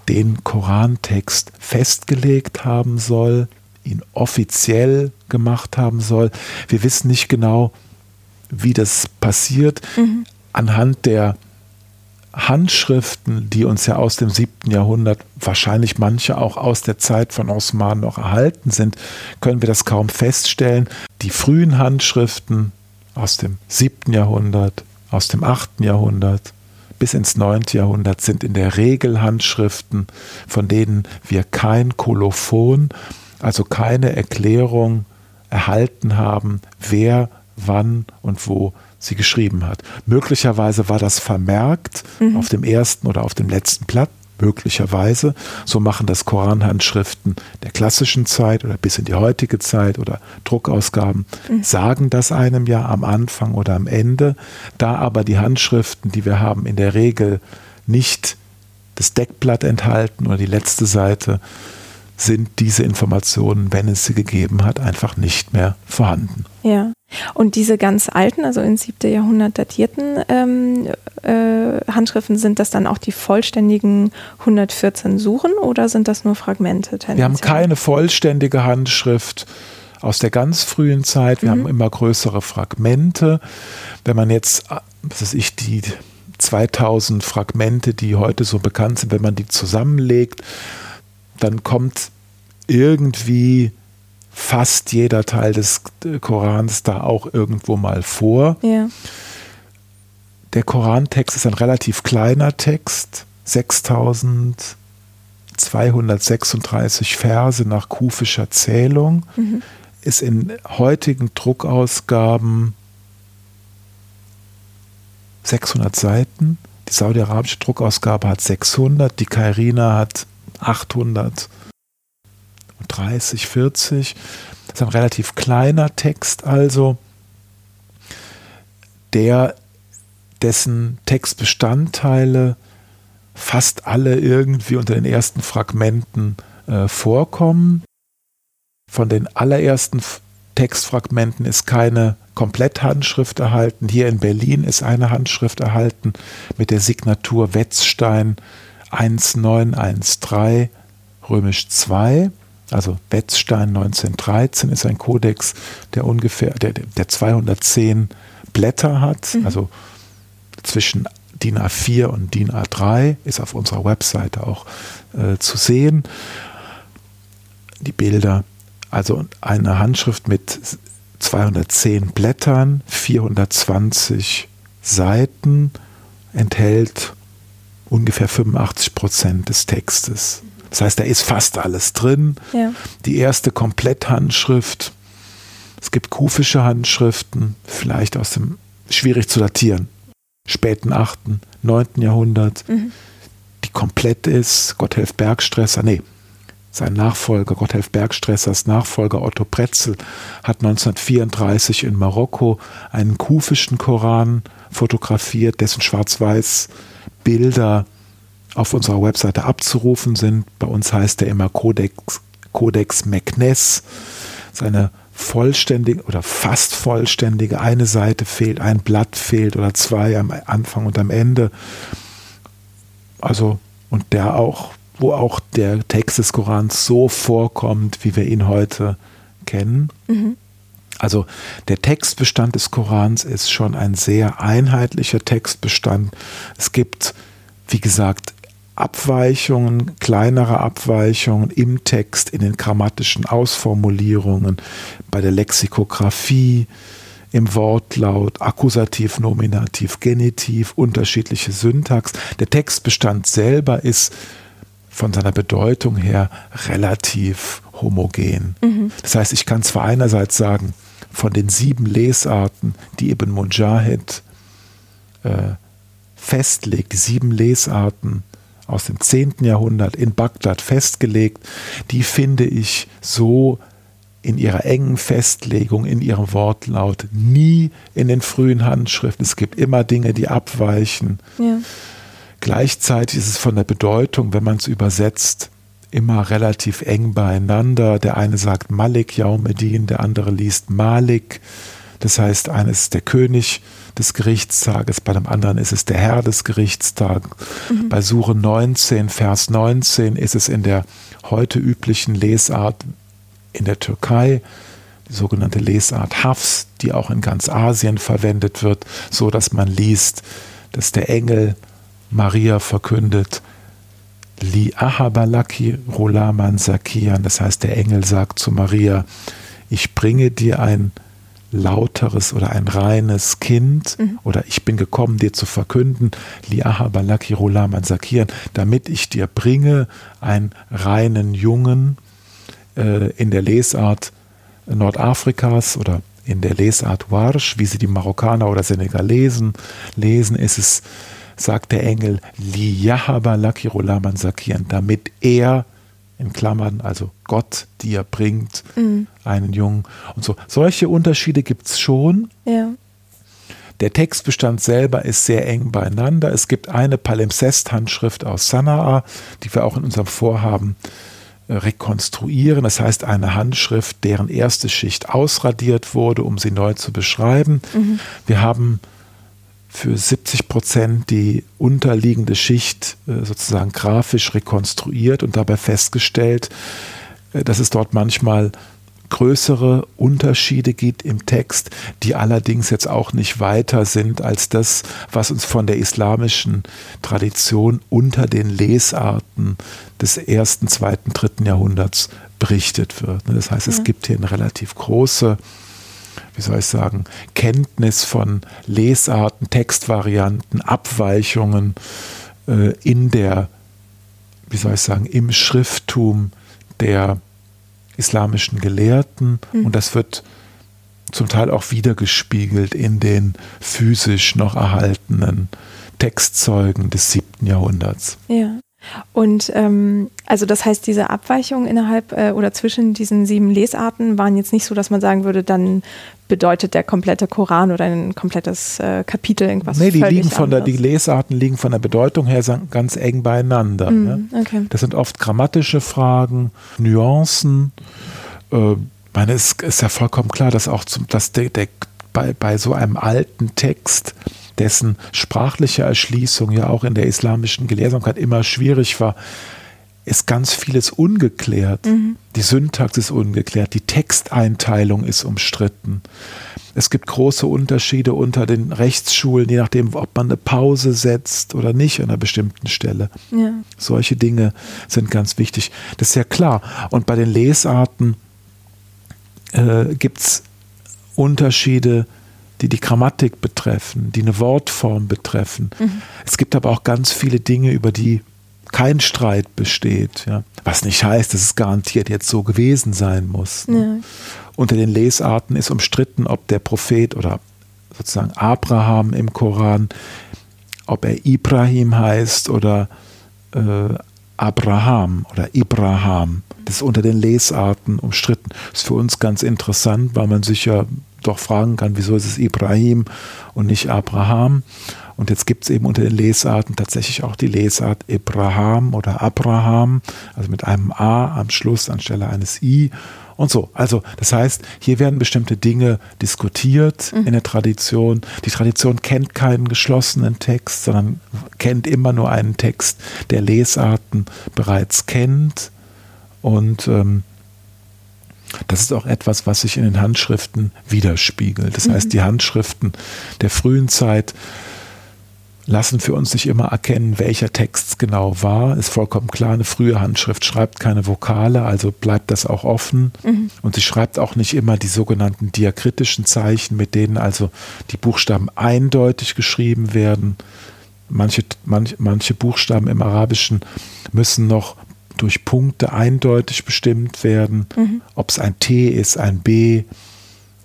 den Korantext festgelegt haben soll, ihn offiziell gemacht haben soll. Wir wissen nicht genau, wie das passiert. Mhm. Anhand der Handschriften, die uns ja aus dem siebten Jahrhundert, wahrscheinlich manche auch aus der Zeit von Osman noch erhalten sind, können wir das kaum feststellen. Die frühen Handschriften aus dem siebten Jahrhundert, aus dem achten Jahrhundert bis ins neunte Jahrhundert sind in der Regel Handschriften, von denen wir kein Kolophon, also keine Erklärung erhalten haben, wer, wann und wo sie geschrieben hat. Möglicherweise war das vermerkt mhm. auf dem ersten oder auf dem letzten Blatt, möglicherweise. So machen das Koranhandschriften der klassischen Zeit oder bis in die heutige Zeit oder Druckausgaben, mhm. sagen das einem ja am Anfang oder am Ende. Da aber die Handschriften, die wir haben, in der Regel nicht das Deckblatt enthalten oder die letzte Seite, sind diese Informationen, wenn es sie gegeben hat, einfach nicht mehr vorhanden. Ja. Und diese ganz alten, also ins siebte Jahrhundert datierten ähm, äh, Handschriften, sind das dann auch die vollständigen 114 Suchen oder sind das nur Fragmente? Wir haben keine vollständige Handschrift aus der ganz frühen Zeit. Wir mhm. haben immer größere Fragmente. Wenn man jetzt, was weiß ich, die 2000 Fragmente, die heute so bekannt sind, wenn man die zusammenlegt, dann kommt irgendwie fast jeder Teil des Korans da auch irgendwo mal vor. Ja. Der Korantext ist ein relativ kleiner Text, 6236 Verse nach kufischer Zählung, mhm. ist in heutigen Druckausgaben 600 Seiten. Die saudi-arabische Druckausgabe hat 600, die Kairina hat 800. 30, 40. Das ist ein relativ kleiner Text also, der dessen Textbestandteile fast alle irgendwie unter den ersten Fragmenten äh, vorkommen. Von den allerersten Textfragmenten ist keine Kompletthandschrift erhalten. Hier in Berlin ist eine Handschrift erhalten mit der Signatur Wetzstein 1913 römisch 2. Also Wetzstein 1913 ist ein Kodex, der ungefähr, der, der 210 Blätter hat, mhm. also zwischen DIN A4 und DIN A3, ist auf unserer Webseite auch äh, zu sehen. Die Bilder, also eine Handschrift mit 210 Blättern, 420 Seiten, enthält ungefähr 85 Prozent des Textes. Das heißt, da ist fast alles drin. Ja. Die erste Kompletthandschrift. Es gibt kufische Handschriften, vielleicht aus dem, schwierig zu datieren, späten 8., 9. Jahrhundert, mhm. die komplett ist. Gotthelf Bergstresser, nee, sein Nachfolger, Gotthelf Bergstressers Nachfolger Otto Pretzel, hat 1934 in Marokko einen kufischen Koran fotografiert, dessen Schwarz-Weiß Bilder auf unserer Webseite abzurufen sind. Bei uns heißt er immer Codex, Codex McNess. Seine vollständige oder fast vollständige, eine Seite fehlt, ein Blatt fehlt oder zwei am Anfang und am Ende. Also, und der auch, wo auch der Text des Korans so vorkommt, wie wir ihn heute kennen. Mhm. Also der Textbestand des Korans ist schon ein sehr einheitlicher Textbestand. Es gibt, wie gesagt, Abweichungen, kleinere Abweichungen im Text, in den grammatischen Ausformulierungen, bei der Lexikographie, im Wortlaut, Akkusativ, Nominativ, Genitiv, unterschiedliche Syntax. Der Textbestand selber ist von seiner Bedeutung her relativ homogen. Mhm. Das heißt, ich kann zwar einerseits sagen, von den sieben Lesarten, die Ibn Mujahid äh, festlegt, die sieben Lesarten aus dem 10. Jahrhundert in Bagdad festgelegt, die finde ich so in ihrer engen Festlegung, in ihrem Wortlaut, nie in den frühen Handschriften. Es gibt immer Dinge, die abweichen. Ja. Gleichzeitig ist es von der Bedeutung, wenn man es übersetzt, immer relativ eng beieinander. Der eine sagt Malik Yaumedin, der andere liest Malik. Das heißt, eines ist der König des Gerichtstages, bei dem anderen ist es der Herr des Gerichtstages. Mhm. Bei Sure 19, Vers 19 ist es in der heute üblichen Lesart in der Türkei, die sogenannte Lesart Hafs, die auch in ganz Asien verwendet wird, so dass man liest, dass der Engel Maria verkündet, Li ahabalaki rolaman sakian, das heißt, der Engel sagt zu Maria, ich bringe dir ein lauteres oder ein reines Kind mhm. oder ich bin gekommen, dir zu verkünden, Liaha Balaki Rolaman Sakian, damit ich dir bringe einen reinen Jungen äh, in der Lesart Nordafrikas oder in der Lesart Warsch, wie sie die Marokkaner oder Senegalesen lesen, ist es, sagt der Engel, damit er in Klammern, also Gott dir bringt mhm. einen Jungen und so. Solche Unterschiede gibt es schon. Ja. Der Textbestand selber ist sehr eng beieinander. Es gibt eine Palimpsest-Handschrift aus Sanaa, die wir auch in unserem Vorhaben äh, rekonstruieren. Das heißt, eine Handschrift, deren erste Schicht ausradiert wurde, um sie neu zu beschreiben. Mhm. Wir haben für 70 Prozent die unterliegende Schicht äh, sozusagen grafisch rekonstruiert und dabei festgestellt, äh, dass es dort manchmal größere Unterschiede gibt im Text, die allerdings jetzt auch nicht weiter sind als das, was uns von der islamischen Tradition unter den Lesarten des ersten, zweiten, dritten Jahrhunderts berichtet wird. Das heißt, es gibt hier eine relativ große wie soll ich sagen, Kenntnis von Lesarten, Textvarianten, Abweichungen äh, in der, wie soll ich sagen, im Schrifttum der islamischen Gelehrten. Mhm. Und das wird zum Teil auch wiedergespiegelt in den physisch noch erhaltenen Textzeugen des siebten Jahrhunderts. Ja. Und ähm, also das heißt, diese Abweichungen innerhalb äh, oder zwischen diesen sieben Lesarten waren jetzt nicht so, dass man sagen würde, dann bedeutet der komplette Koran oder ein komplettes äh, Kapitel irgendwas. Nee, die liegen von der, die Lesarten liegen von der Bedeutung her ganz eng beieinander. Mm, ne? okay. Das sind oft grammatische Fragen, Nuancen. Äh, meine, es ist ja vollkommen klar, dass auch zum, dass der, der, bei, bei so einem alten Text dessen sprachliche Erschließung ja auch in der islamischen Gelehrsamkeit immer schwierig war, ist ganz vieles ungeklärt. Mhm. Die Syntax ist ungeklärt, die Texteinteilung ist umstritten. Es gibt große Unterschiede unter den Rechtsschulen, je nachdem, ob man eine Pause setzt oder nicht an einer bestimmten Stelle. Ja. Solche Dinge sind ganz wichtig. Das ist ja klar. Und bei den Lesarten äh, gibt es Unterschiede die die Grammatik betreffen, die eine Wortform betreffen. Mhm. Es gibt aber auch ganz viele Dinge, über die kein Streit besteht. Ja. Was nicht heißt, dass es garantiert jetzt so gewesen sein muss. Ne? Ja. Unter den Lesarten ist umstritten, ob der Prophet oder sozusagen Abraham im Koran, ob er Ibrahim heißt oder äh, Abraham oder Ibraham. Das ist unter den Lesarten umstritten. Das ist für uns ganz interessant, weil man sich ja doch fragen kann, wieso ist es Ibrahim und nicht Abraham. Und jetzt gibt es eben unter den Lesarten tatsächlich auch die Lesart Abraham oder Abraham, also mit einem A am Schluss anstelle eines I und so. Also das heißt, hier werden bestimmte Dinge diskutiert mhm. in der Tradition. Die Tradition kennt keinen geschlossenen Text, sondern kennt immer nur einen Text, der Lesarten bereits kennt. Und ähm, das ist auch etwas, was sich in den Handschriften widerspiegelt. Das heißt, mhm. die Handschriften der frühen Zeit lassen für uns nicht immer erkennen, welcher Text genau war. Ist vollkommen klar, eine frühe Handschrift schreibt keine Vokale, also bleibt das auch offen. Mhm. Und sie schreibt auch nicht immer die sogenannten diakritischen Zeichen, mit denen also die Buchstaben eindeutig geschrieben werden. Manche, manch, manche Buchstaben im Arabischen müssen noch durch Punkte eindeutig bestimmt werden, mhm. ob es ein T ist, ein B,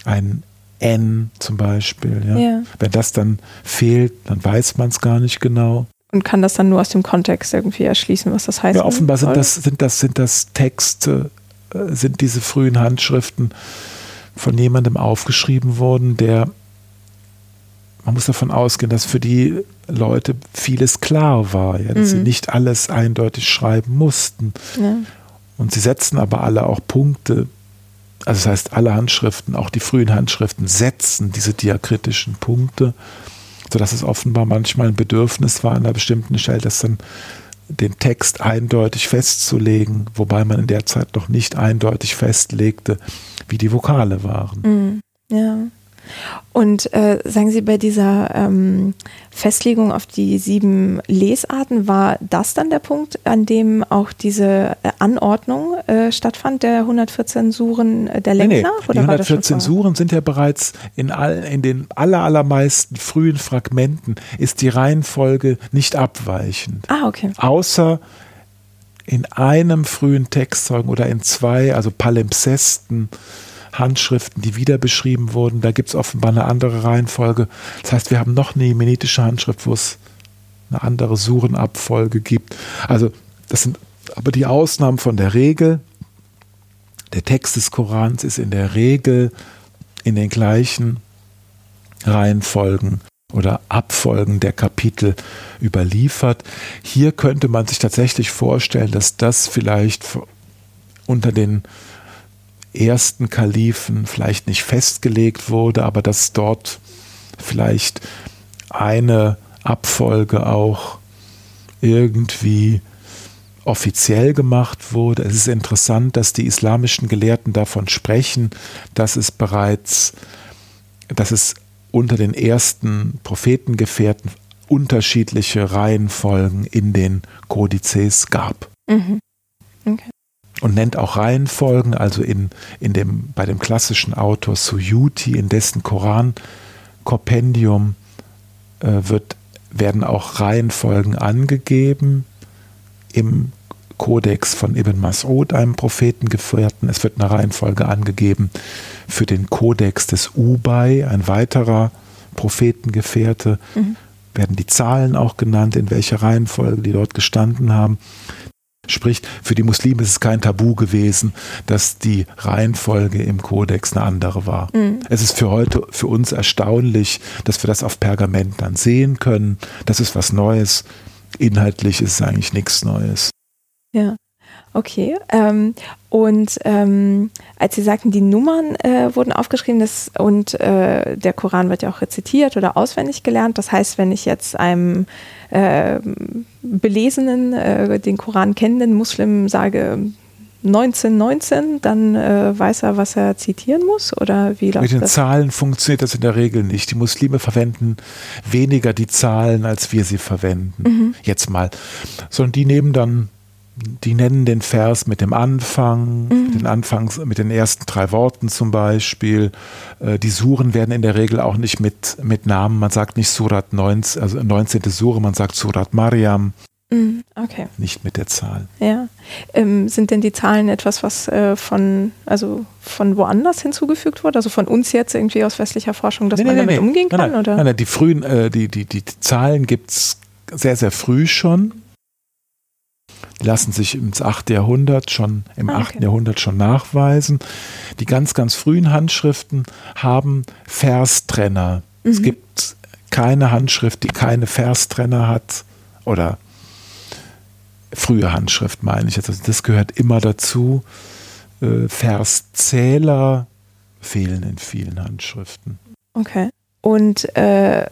ein N zum Beispiel. Ja? Ja. Wenn das dann fehlt, dann weiß man es gar nicht genau. Und kann das dann nur aus dem Kontext irgendwie erschließen, was das heißt. Ja, offenbar sind das, sind das, sind das Texte, äh, sind diese frühen Handschriften von jemandem aufgeschrieben worden, der, man muss davon ausgehen, dass für die Leute vieles klar war, ja, dass sie Mhm. nicht alles eindeutig schreiben mussten. Ja. Und sie setzen aber alle auch Punkte, also das heißt, alle Handschriften, auch die frühen Handschriften, setzen diese diakritischen Punkte, sodass es offenbar manchmal ein Bedürfnis war, an einer bestimmten Stelle, das dann den Text eindeutig festzulegen, wobei man in der Zeit noch nicht eindeutig festlegte, wie die Vokale waren. Mhm. Ja. Und äh, sagen Sie, bei dieser ähm, Festlegung auf die sieben Lesarten, war das dann der Punkt, an dem auch diese äh, Anordnung äh, stattfand, der 114 Suren der Nee, Länge nee, nach? die war das schon 114 vorher? Suren sind ja bereits in, all, in den aller, allermeisten frühen Fragmenten ist die Reihenfolge nicht abweichend. Ah, okay. außer in einem frühen Textzeugen oder in zwei, also Palimpsesten, Handschriften, die wieder beschrieben wurden. Da gibt es offenbar eine andere Reihenfolge. Das heißt, wir haben noch eine jemenitische Handschrift, wo es eine andere Surenabfolge gibt. Also das sind aber die Ausnahmen von der Regel. Der Text des Korans ist in der Regel in den gleichen Reihenfolgen oder Abfolgen der Kapitel überliefert. Hier könnte man sich tatsächlich vorstellen, dass das vielleicht unter den ersten Kalifen vielleicht nicht festgelegt wurde, aber dass dort vielleicht eine Abfolge auch irgendwie offiziell gemacht wurde. Es ist interessant, dass die islamischen Gelehrten davon sprechen, dass es bereits, dass es unter den ersten Prophetengefährten unterschiedliche Reihenfolgen in den Kodizes gab. Mhm. Okay. Und nennt auch Reihenfolgen, also in, in dem, bei dem klassischen Autor Suyuti, in dessen Koran-Kompendium äh, wird, werden auch Reihenfolgen angegeben im Kodex von Ibn Mas'ud, einem Prophetengefährten. Es wird eine Reihenfolge angegeben für den Kodex des Ubay, ein weiterer Prophetengefährte. Mhm. Werden die Zahlen auch genannt, in welcher Reihenfolge die dort gestanden haben. Sprich, für die Muslime ist es kein Tabu gewesen, dass die Reihenfolge im Kodex eine andere war. Mhm. Es ist für heute, für uns erstaunlich, dass wir das auf Pergament dann sehen können. Das ist was Neues. Inhaltlich ist es eigentlich nichts Neues. Ja, okay. Ähm, und ähm, als Sie sagten, die Nummern äh, wurden aufgeschrieben das, und äh, der Koran wird ja auch rezitiert oder auswendig gelernt. Das heißt, wenn ich jetzt einem äh, belesenen, den Koran kennenden Muslim sage 1919, dann äh, weiß er, was er zitieren muss? Oder wie läuft Mit den das? Zahlen funktioniert das in der Regel nicht. Die Muslime verwenden weniger die Zahlen, als wir sie verwenden. Mhm. Jetzt mal. Sondern die nehmen dann, die nennen den Vers mit dem Anfang, Mhm. mit den Anfangs, mit den ersten drei Worten zum Beispiel. Äh, Die Suren werden in der Regel auch nicht mit, mit Namen. Man sagt nicht Surat 19, also 19. Sure, man sagt Surat Mariam, Mhm, Okay. nicht mit der Zahl. Ja. Ähm, sind denn die Zahlen etwas, was äh, von, also von woanders hinzugefügt wurde? Also von uns jetzt irgendwie aus westlicher Forschung, dass man damit umgehen kann? Nein, nein, oder? nein, nein, die frühen, äh, die, die, die Zahlen gibt es sehr, sehr früh schon. Die lassen sich ins 8. Jahrhundert schon, im Ah, 8. okay. Jahrhundert schon nachweisen. Die ganz, ganz frühen Handschriften haben Verstrenner. Es Mhm. gibt keine Handschrift, die keine Verstrenner hat oder frühe Handschrift meine ich jetzt. Also das gehört immer dazu. Äh, Verszähler fehlen in vielen Handschriften. Okay. Und äh,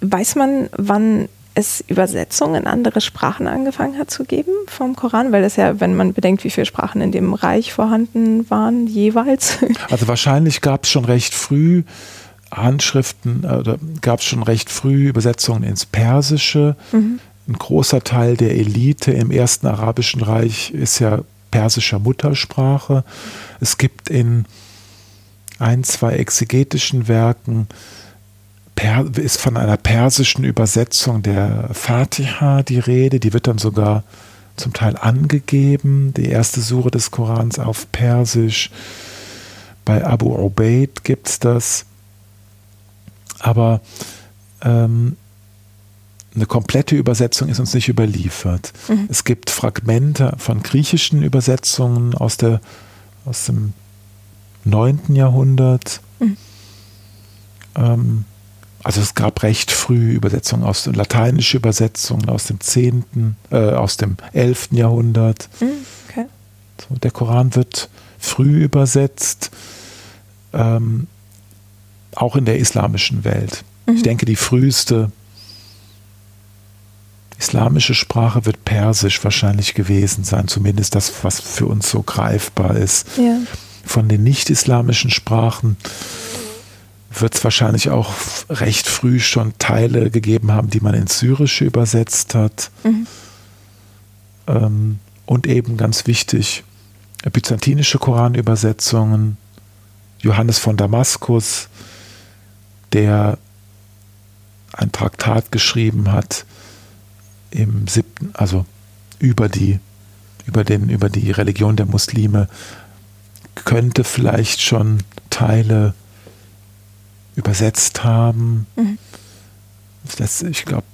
weiß man, wann es Übersetzungen in andere Sprachen angefangen hat zu geben vom Koran? Weil das ja, wenn man bedenkt, wie viele Sprachen in dem Reich vorhanden waren, jeweils. Also wahrscheinlich gab es schon recht früh Handschriften oder gab es schon recht früh Übersetzungen ins Persische. Mhm. Ein großer Teil der Elite im ersten arabischen Reich ist ja persischer Muttersprache. Es gibt in ein, zwei exegetischen Werken per, ist von einer persischen Übersetzung der Fatiha die Rede. Die wird dann sogar zum Teil angegeben. Die erste Sure des Korans auf Persisch. bei Abu Ubaid gibt es das. Aber ähm, eine komplette Übersetzung ist uns nicht überliefert. Mhm. Es gibt Fragmente von griechischen Übersetzungen aus, der, aus dem 9. Jahrhundert. Mhm. Ähm, also es gab recht früh Übersetzungen aus lateinische Übersetzungen aus dem 10., äh, aus dem 11. Jahrhundert. Mhm, okay. So, der Koran wird früh übersetzt, ähm, auch in der islamischen Welt. Mhm. Ich denke, die früheste islamische Sprache wird Persisch wahrscheinlich gewesen sein, zumindest das, was für uns so greifbar ist. Ja. Von den nicht-islamischen Sprachen wird es wahrscheinlich auch recht früh schon Teile gegeben haben, die man ins Syrische übersetzt hat. Mhm. Ähm, und eben ganz wichtig, byzantinische Koranübersetzungen, Johannes von Damaskus, der ein Traktat geschrieben hat im siebten, also über die, über den, über die Religion der Muslime, könnte vielleicht schon Teile übersetzt haben. Mhm. Das, ich glaube,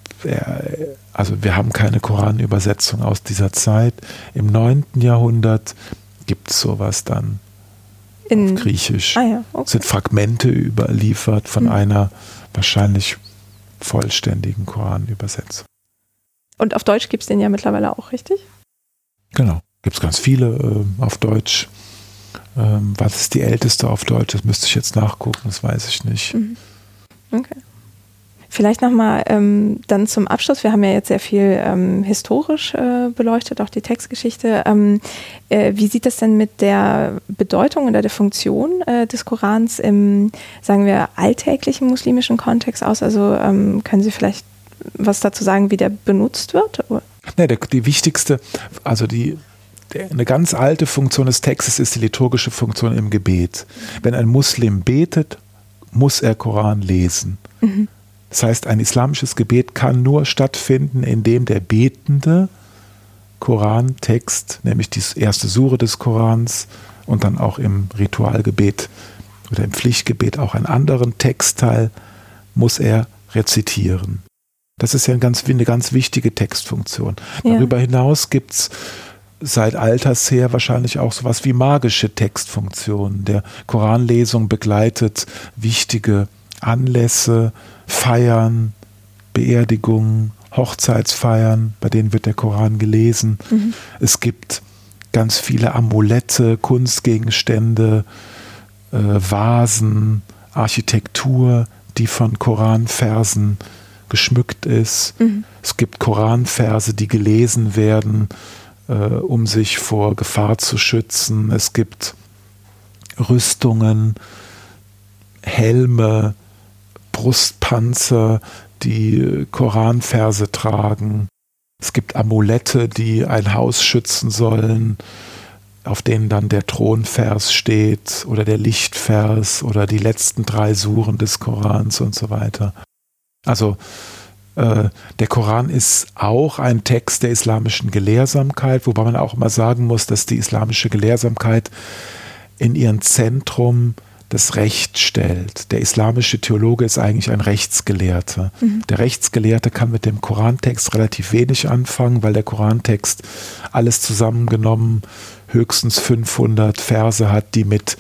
also wir haben keine Koranübersetzung aus dieser Zeit. Im 9. Jahrhundert gibt es sowas dann in Griechisch. Ah ja, okay. Sind Fragmente überliefert von mhm. einer wahrscheinlich vollständigen Koranübersetzung. Und auf Deutsch gibt es den ja mittlerweile auch, richtig? Genau. Gibt es ganz viele äh, auf Deutsch. Ähm, was ist die älteste auf Deutsch? Das müsste ich jetzt nachgucken, das weiß ich nicht. Mhm. Okay. Vielleicht nochmal ähm, dann zum Abschluss. Wir haben ja jetzt sehr viel ähm, historisch äh, beleuchtet, auch die Textgeschichte. Ähm, äh, wie sieht das denn mit der Bedeutung oder der Funktion äh, des Korans im, sagen wir, alltäglichen muslimischen Kontext aus? Also ähm, können Sie vielleicht was dazu sagen, wie der benutzt wird? Nee, der, die wichtigste, also die, eine ganz alte Funktion des Textes ist die liturgische Funktion im Gebet. Wenn ein Muslim betet, muss er Koran lesen. Mhm. Das heißt, ein islamisches Gebet kann nur stattfinden, indem der Betende Korantext, nämlich die erste Sure des Korans und dann auch im Ritualgebet oder im Pflichtgebet auch einen anderen Textteil, muss er rezitieren. Das ist ja eine ganz, eine ganz wichtige Textfunktion. Ja. Darüber hinaus gibt es seit alters her wahrscheinlich auch sowas wie magische Textfunktionen. Der Koranlesung begleitet wichtige Anlässe, Feiern, Beerdigungen, Hochzeitsfeiern, bei denen wird der Koran gelesen. Mhm. Es gibt ganz viele Amulette, Kunstgegenstände, äh, Vasen, Architektur, die von Koranversen geschmückt ist. Mhm. Es gibt Koranverse, die gelesen werden, äh, um sich vor Gefahr zu schützen. Es gibt Rüstungen, Helme, Brustpanzer, die Koranverse tragen. Es gibt Amulette, die ein Haus schützen sollen, auf denen dann der Thronvers steht oder der Lichtvers oder die letzten drei Suren des Korans und so weiter. Also äh, der Koran ist auch ein Text der islamischen Gelehrsamkeit, wobei man auch immer sagen muss, dass die islamische Gelehrsamkeit in ihrem Zentrum das Recht stellt. Der islamische Theologe ist eigentlich ein Rechtsgelehrter. Mhm. Der Rechtsgelehrte kann mit dem Korantext relativ wenig anfangen, weil der Korantext alles zusammengenommen höchstens 500 Verse hat, die mit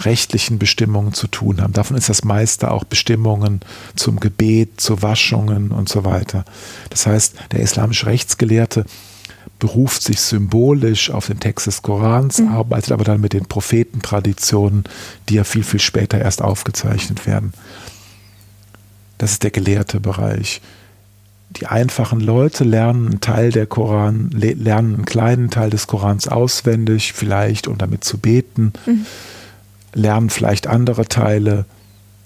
rechtlichen Bestimmungen zu tun haben. Davon ist das meiste auch Bestimmungen zum Gebet, zu Waschungen und so weiter. Das heißt, der islamische Rechtsgelehrte beruft sich symbolisch auf den Text des Korans, mhm. arbeitet aber dann mit den Prophetentraditionen, die ja viel, viel später erst aufgezeichnet werden. Das ist der gelehrte Bereich. Die einfachen Leute lernen einen Teil der Koran, lernen einen kleinen Teil des Korans auswendig, vielleicht um damit zu beten, mhm. lernen vielleicht andere Teile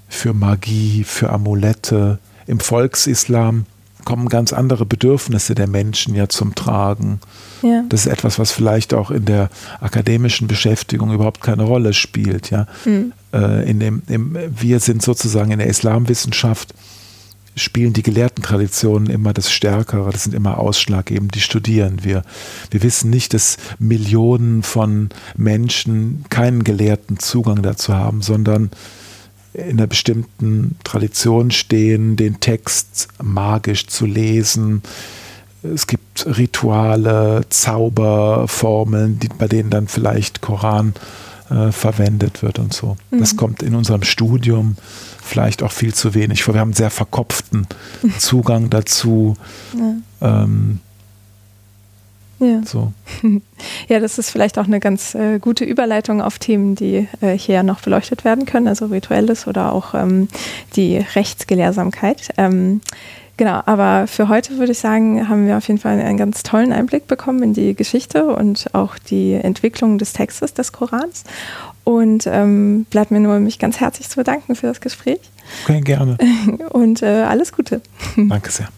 für Magie, für Amulette. Im Volksislam kommen ganz andere Bedürfnisse der Menschen ja zum Tragen. Ja. Das ist etwas, was vielleicht auch in der akademischen Beschäftigung überhaupt keine Rolle spielt. Ja? Mhm. Äh, in dem, im, wir sind sozusagen in der Islamwissenschaft spielen die Gelehrtentraditionen immer das Stärkere, das sind immer ausschlaggebend, die studieren wir. Wir wissen nicht, dass Millionen von Menschen keinen gelehrten Zugang dazu haben, sondern in einer bestimmten Tradition stehen, den Text magisch zu lesen. Es gibt Rituale, Zauberformeln, bei denen dann vielleicht Koran äh, verwendet wird und so. Mhm. Das kommt in unserem Studium vielleicht auch viel zu wenig vor. Wir haben einen sehr verkopften Zugang dazu. Ja. Ähm, ja. So. ja, das ist vielleicht auch eine ganz äh, gute Überleitung auf Themen, die äh, hier noch beleuchtet werden können, also rituelles oder auch ähm, die Rechtsgelehrsamkeit. Ähm, genau, aber für heute würde ich sagen, haben wir auf jeden Fall einen ganz tollen Einblick bekommen in die Geschichte und auch die Entwicklung des Textes des Korans. Und ähm, bleibt mir nur, mich ganz herzlich zu bedanken für das Gespräch. Okay, gerne. Und äh, alles Gute. Danke sehr.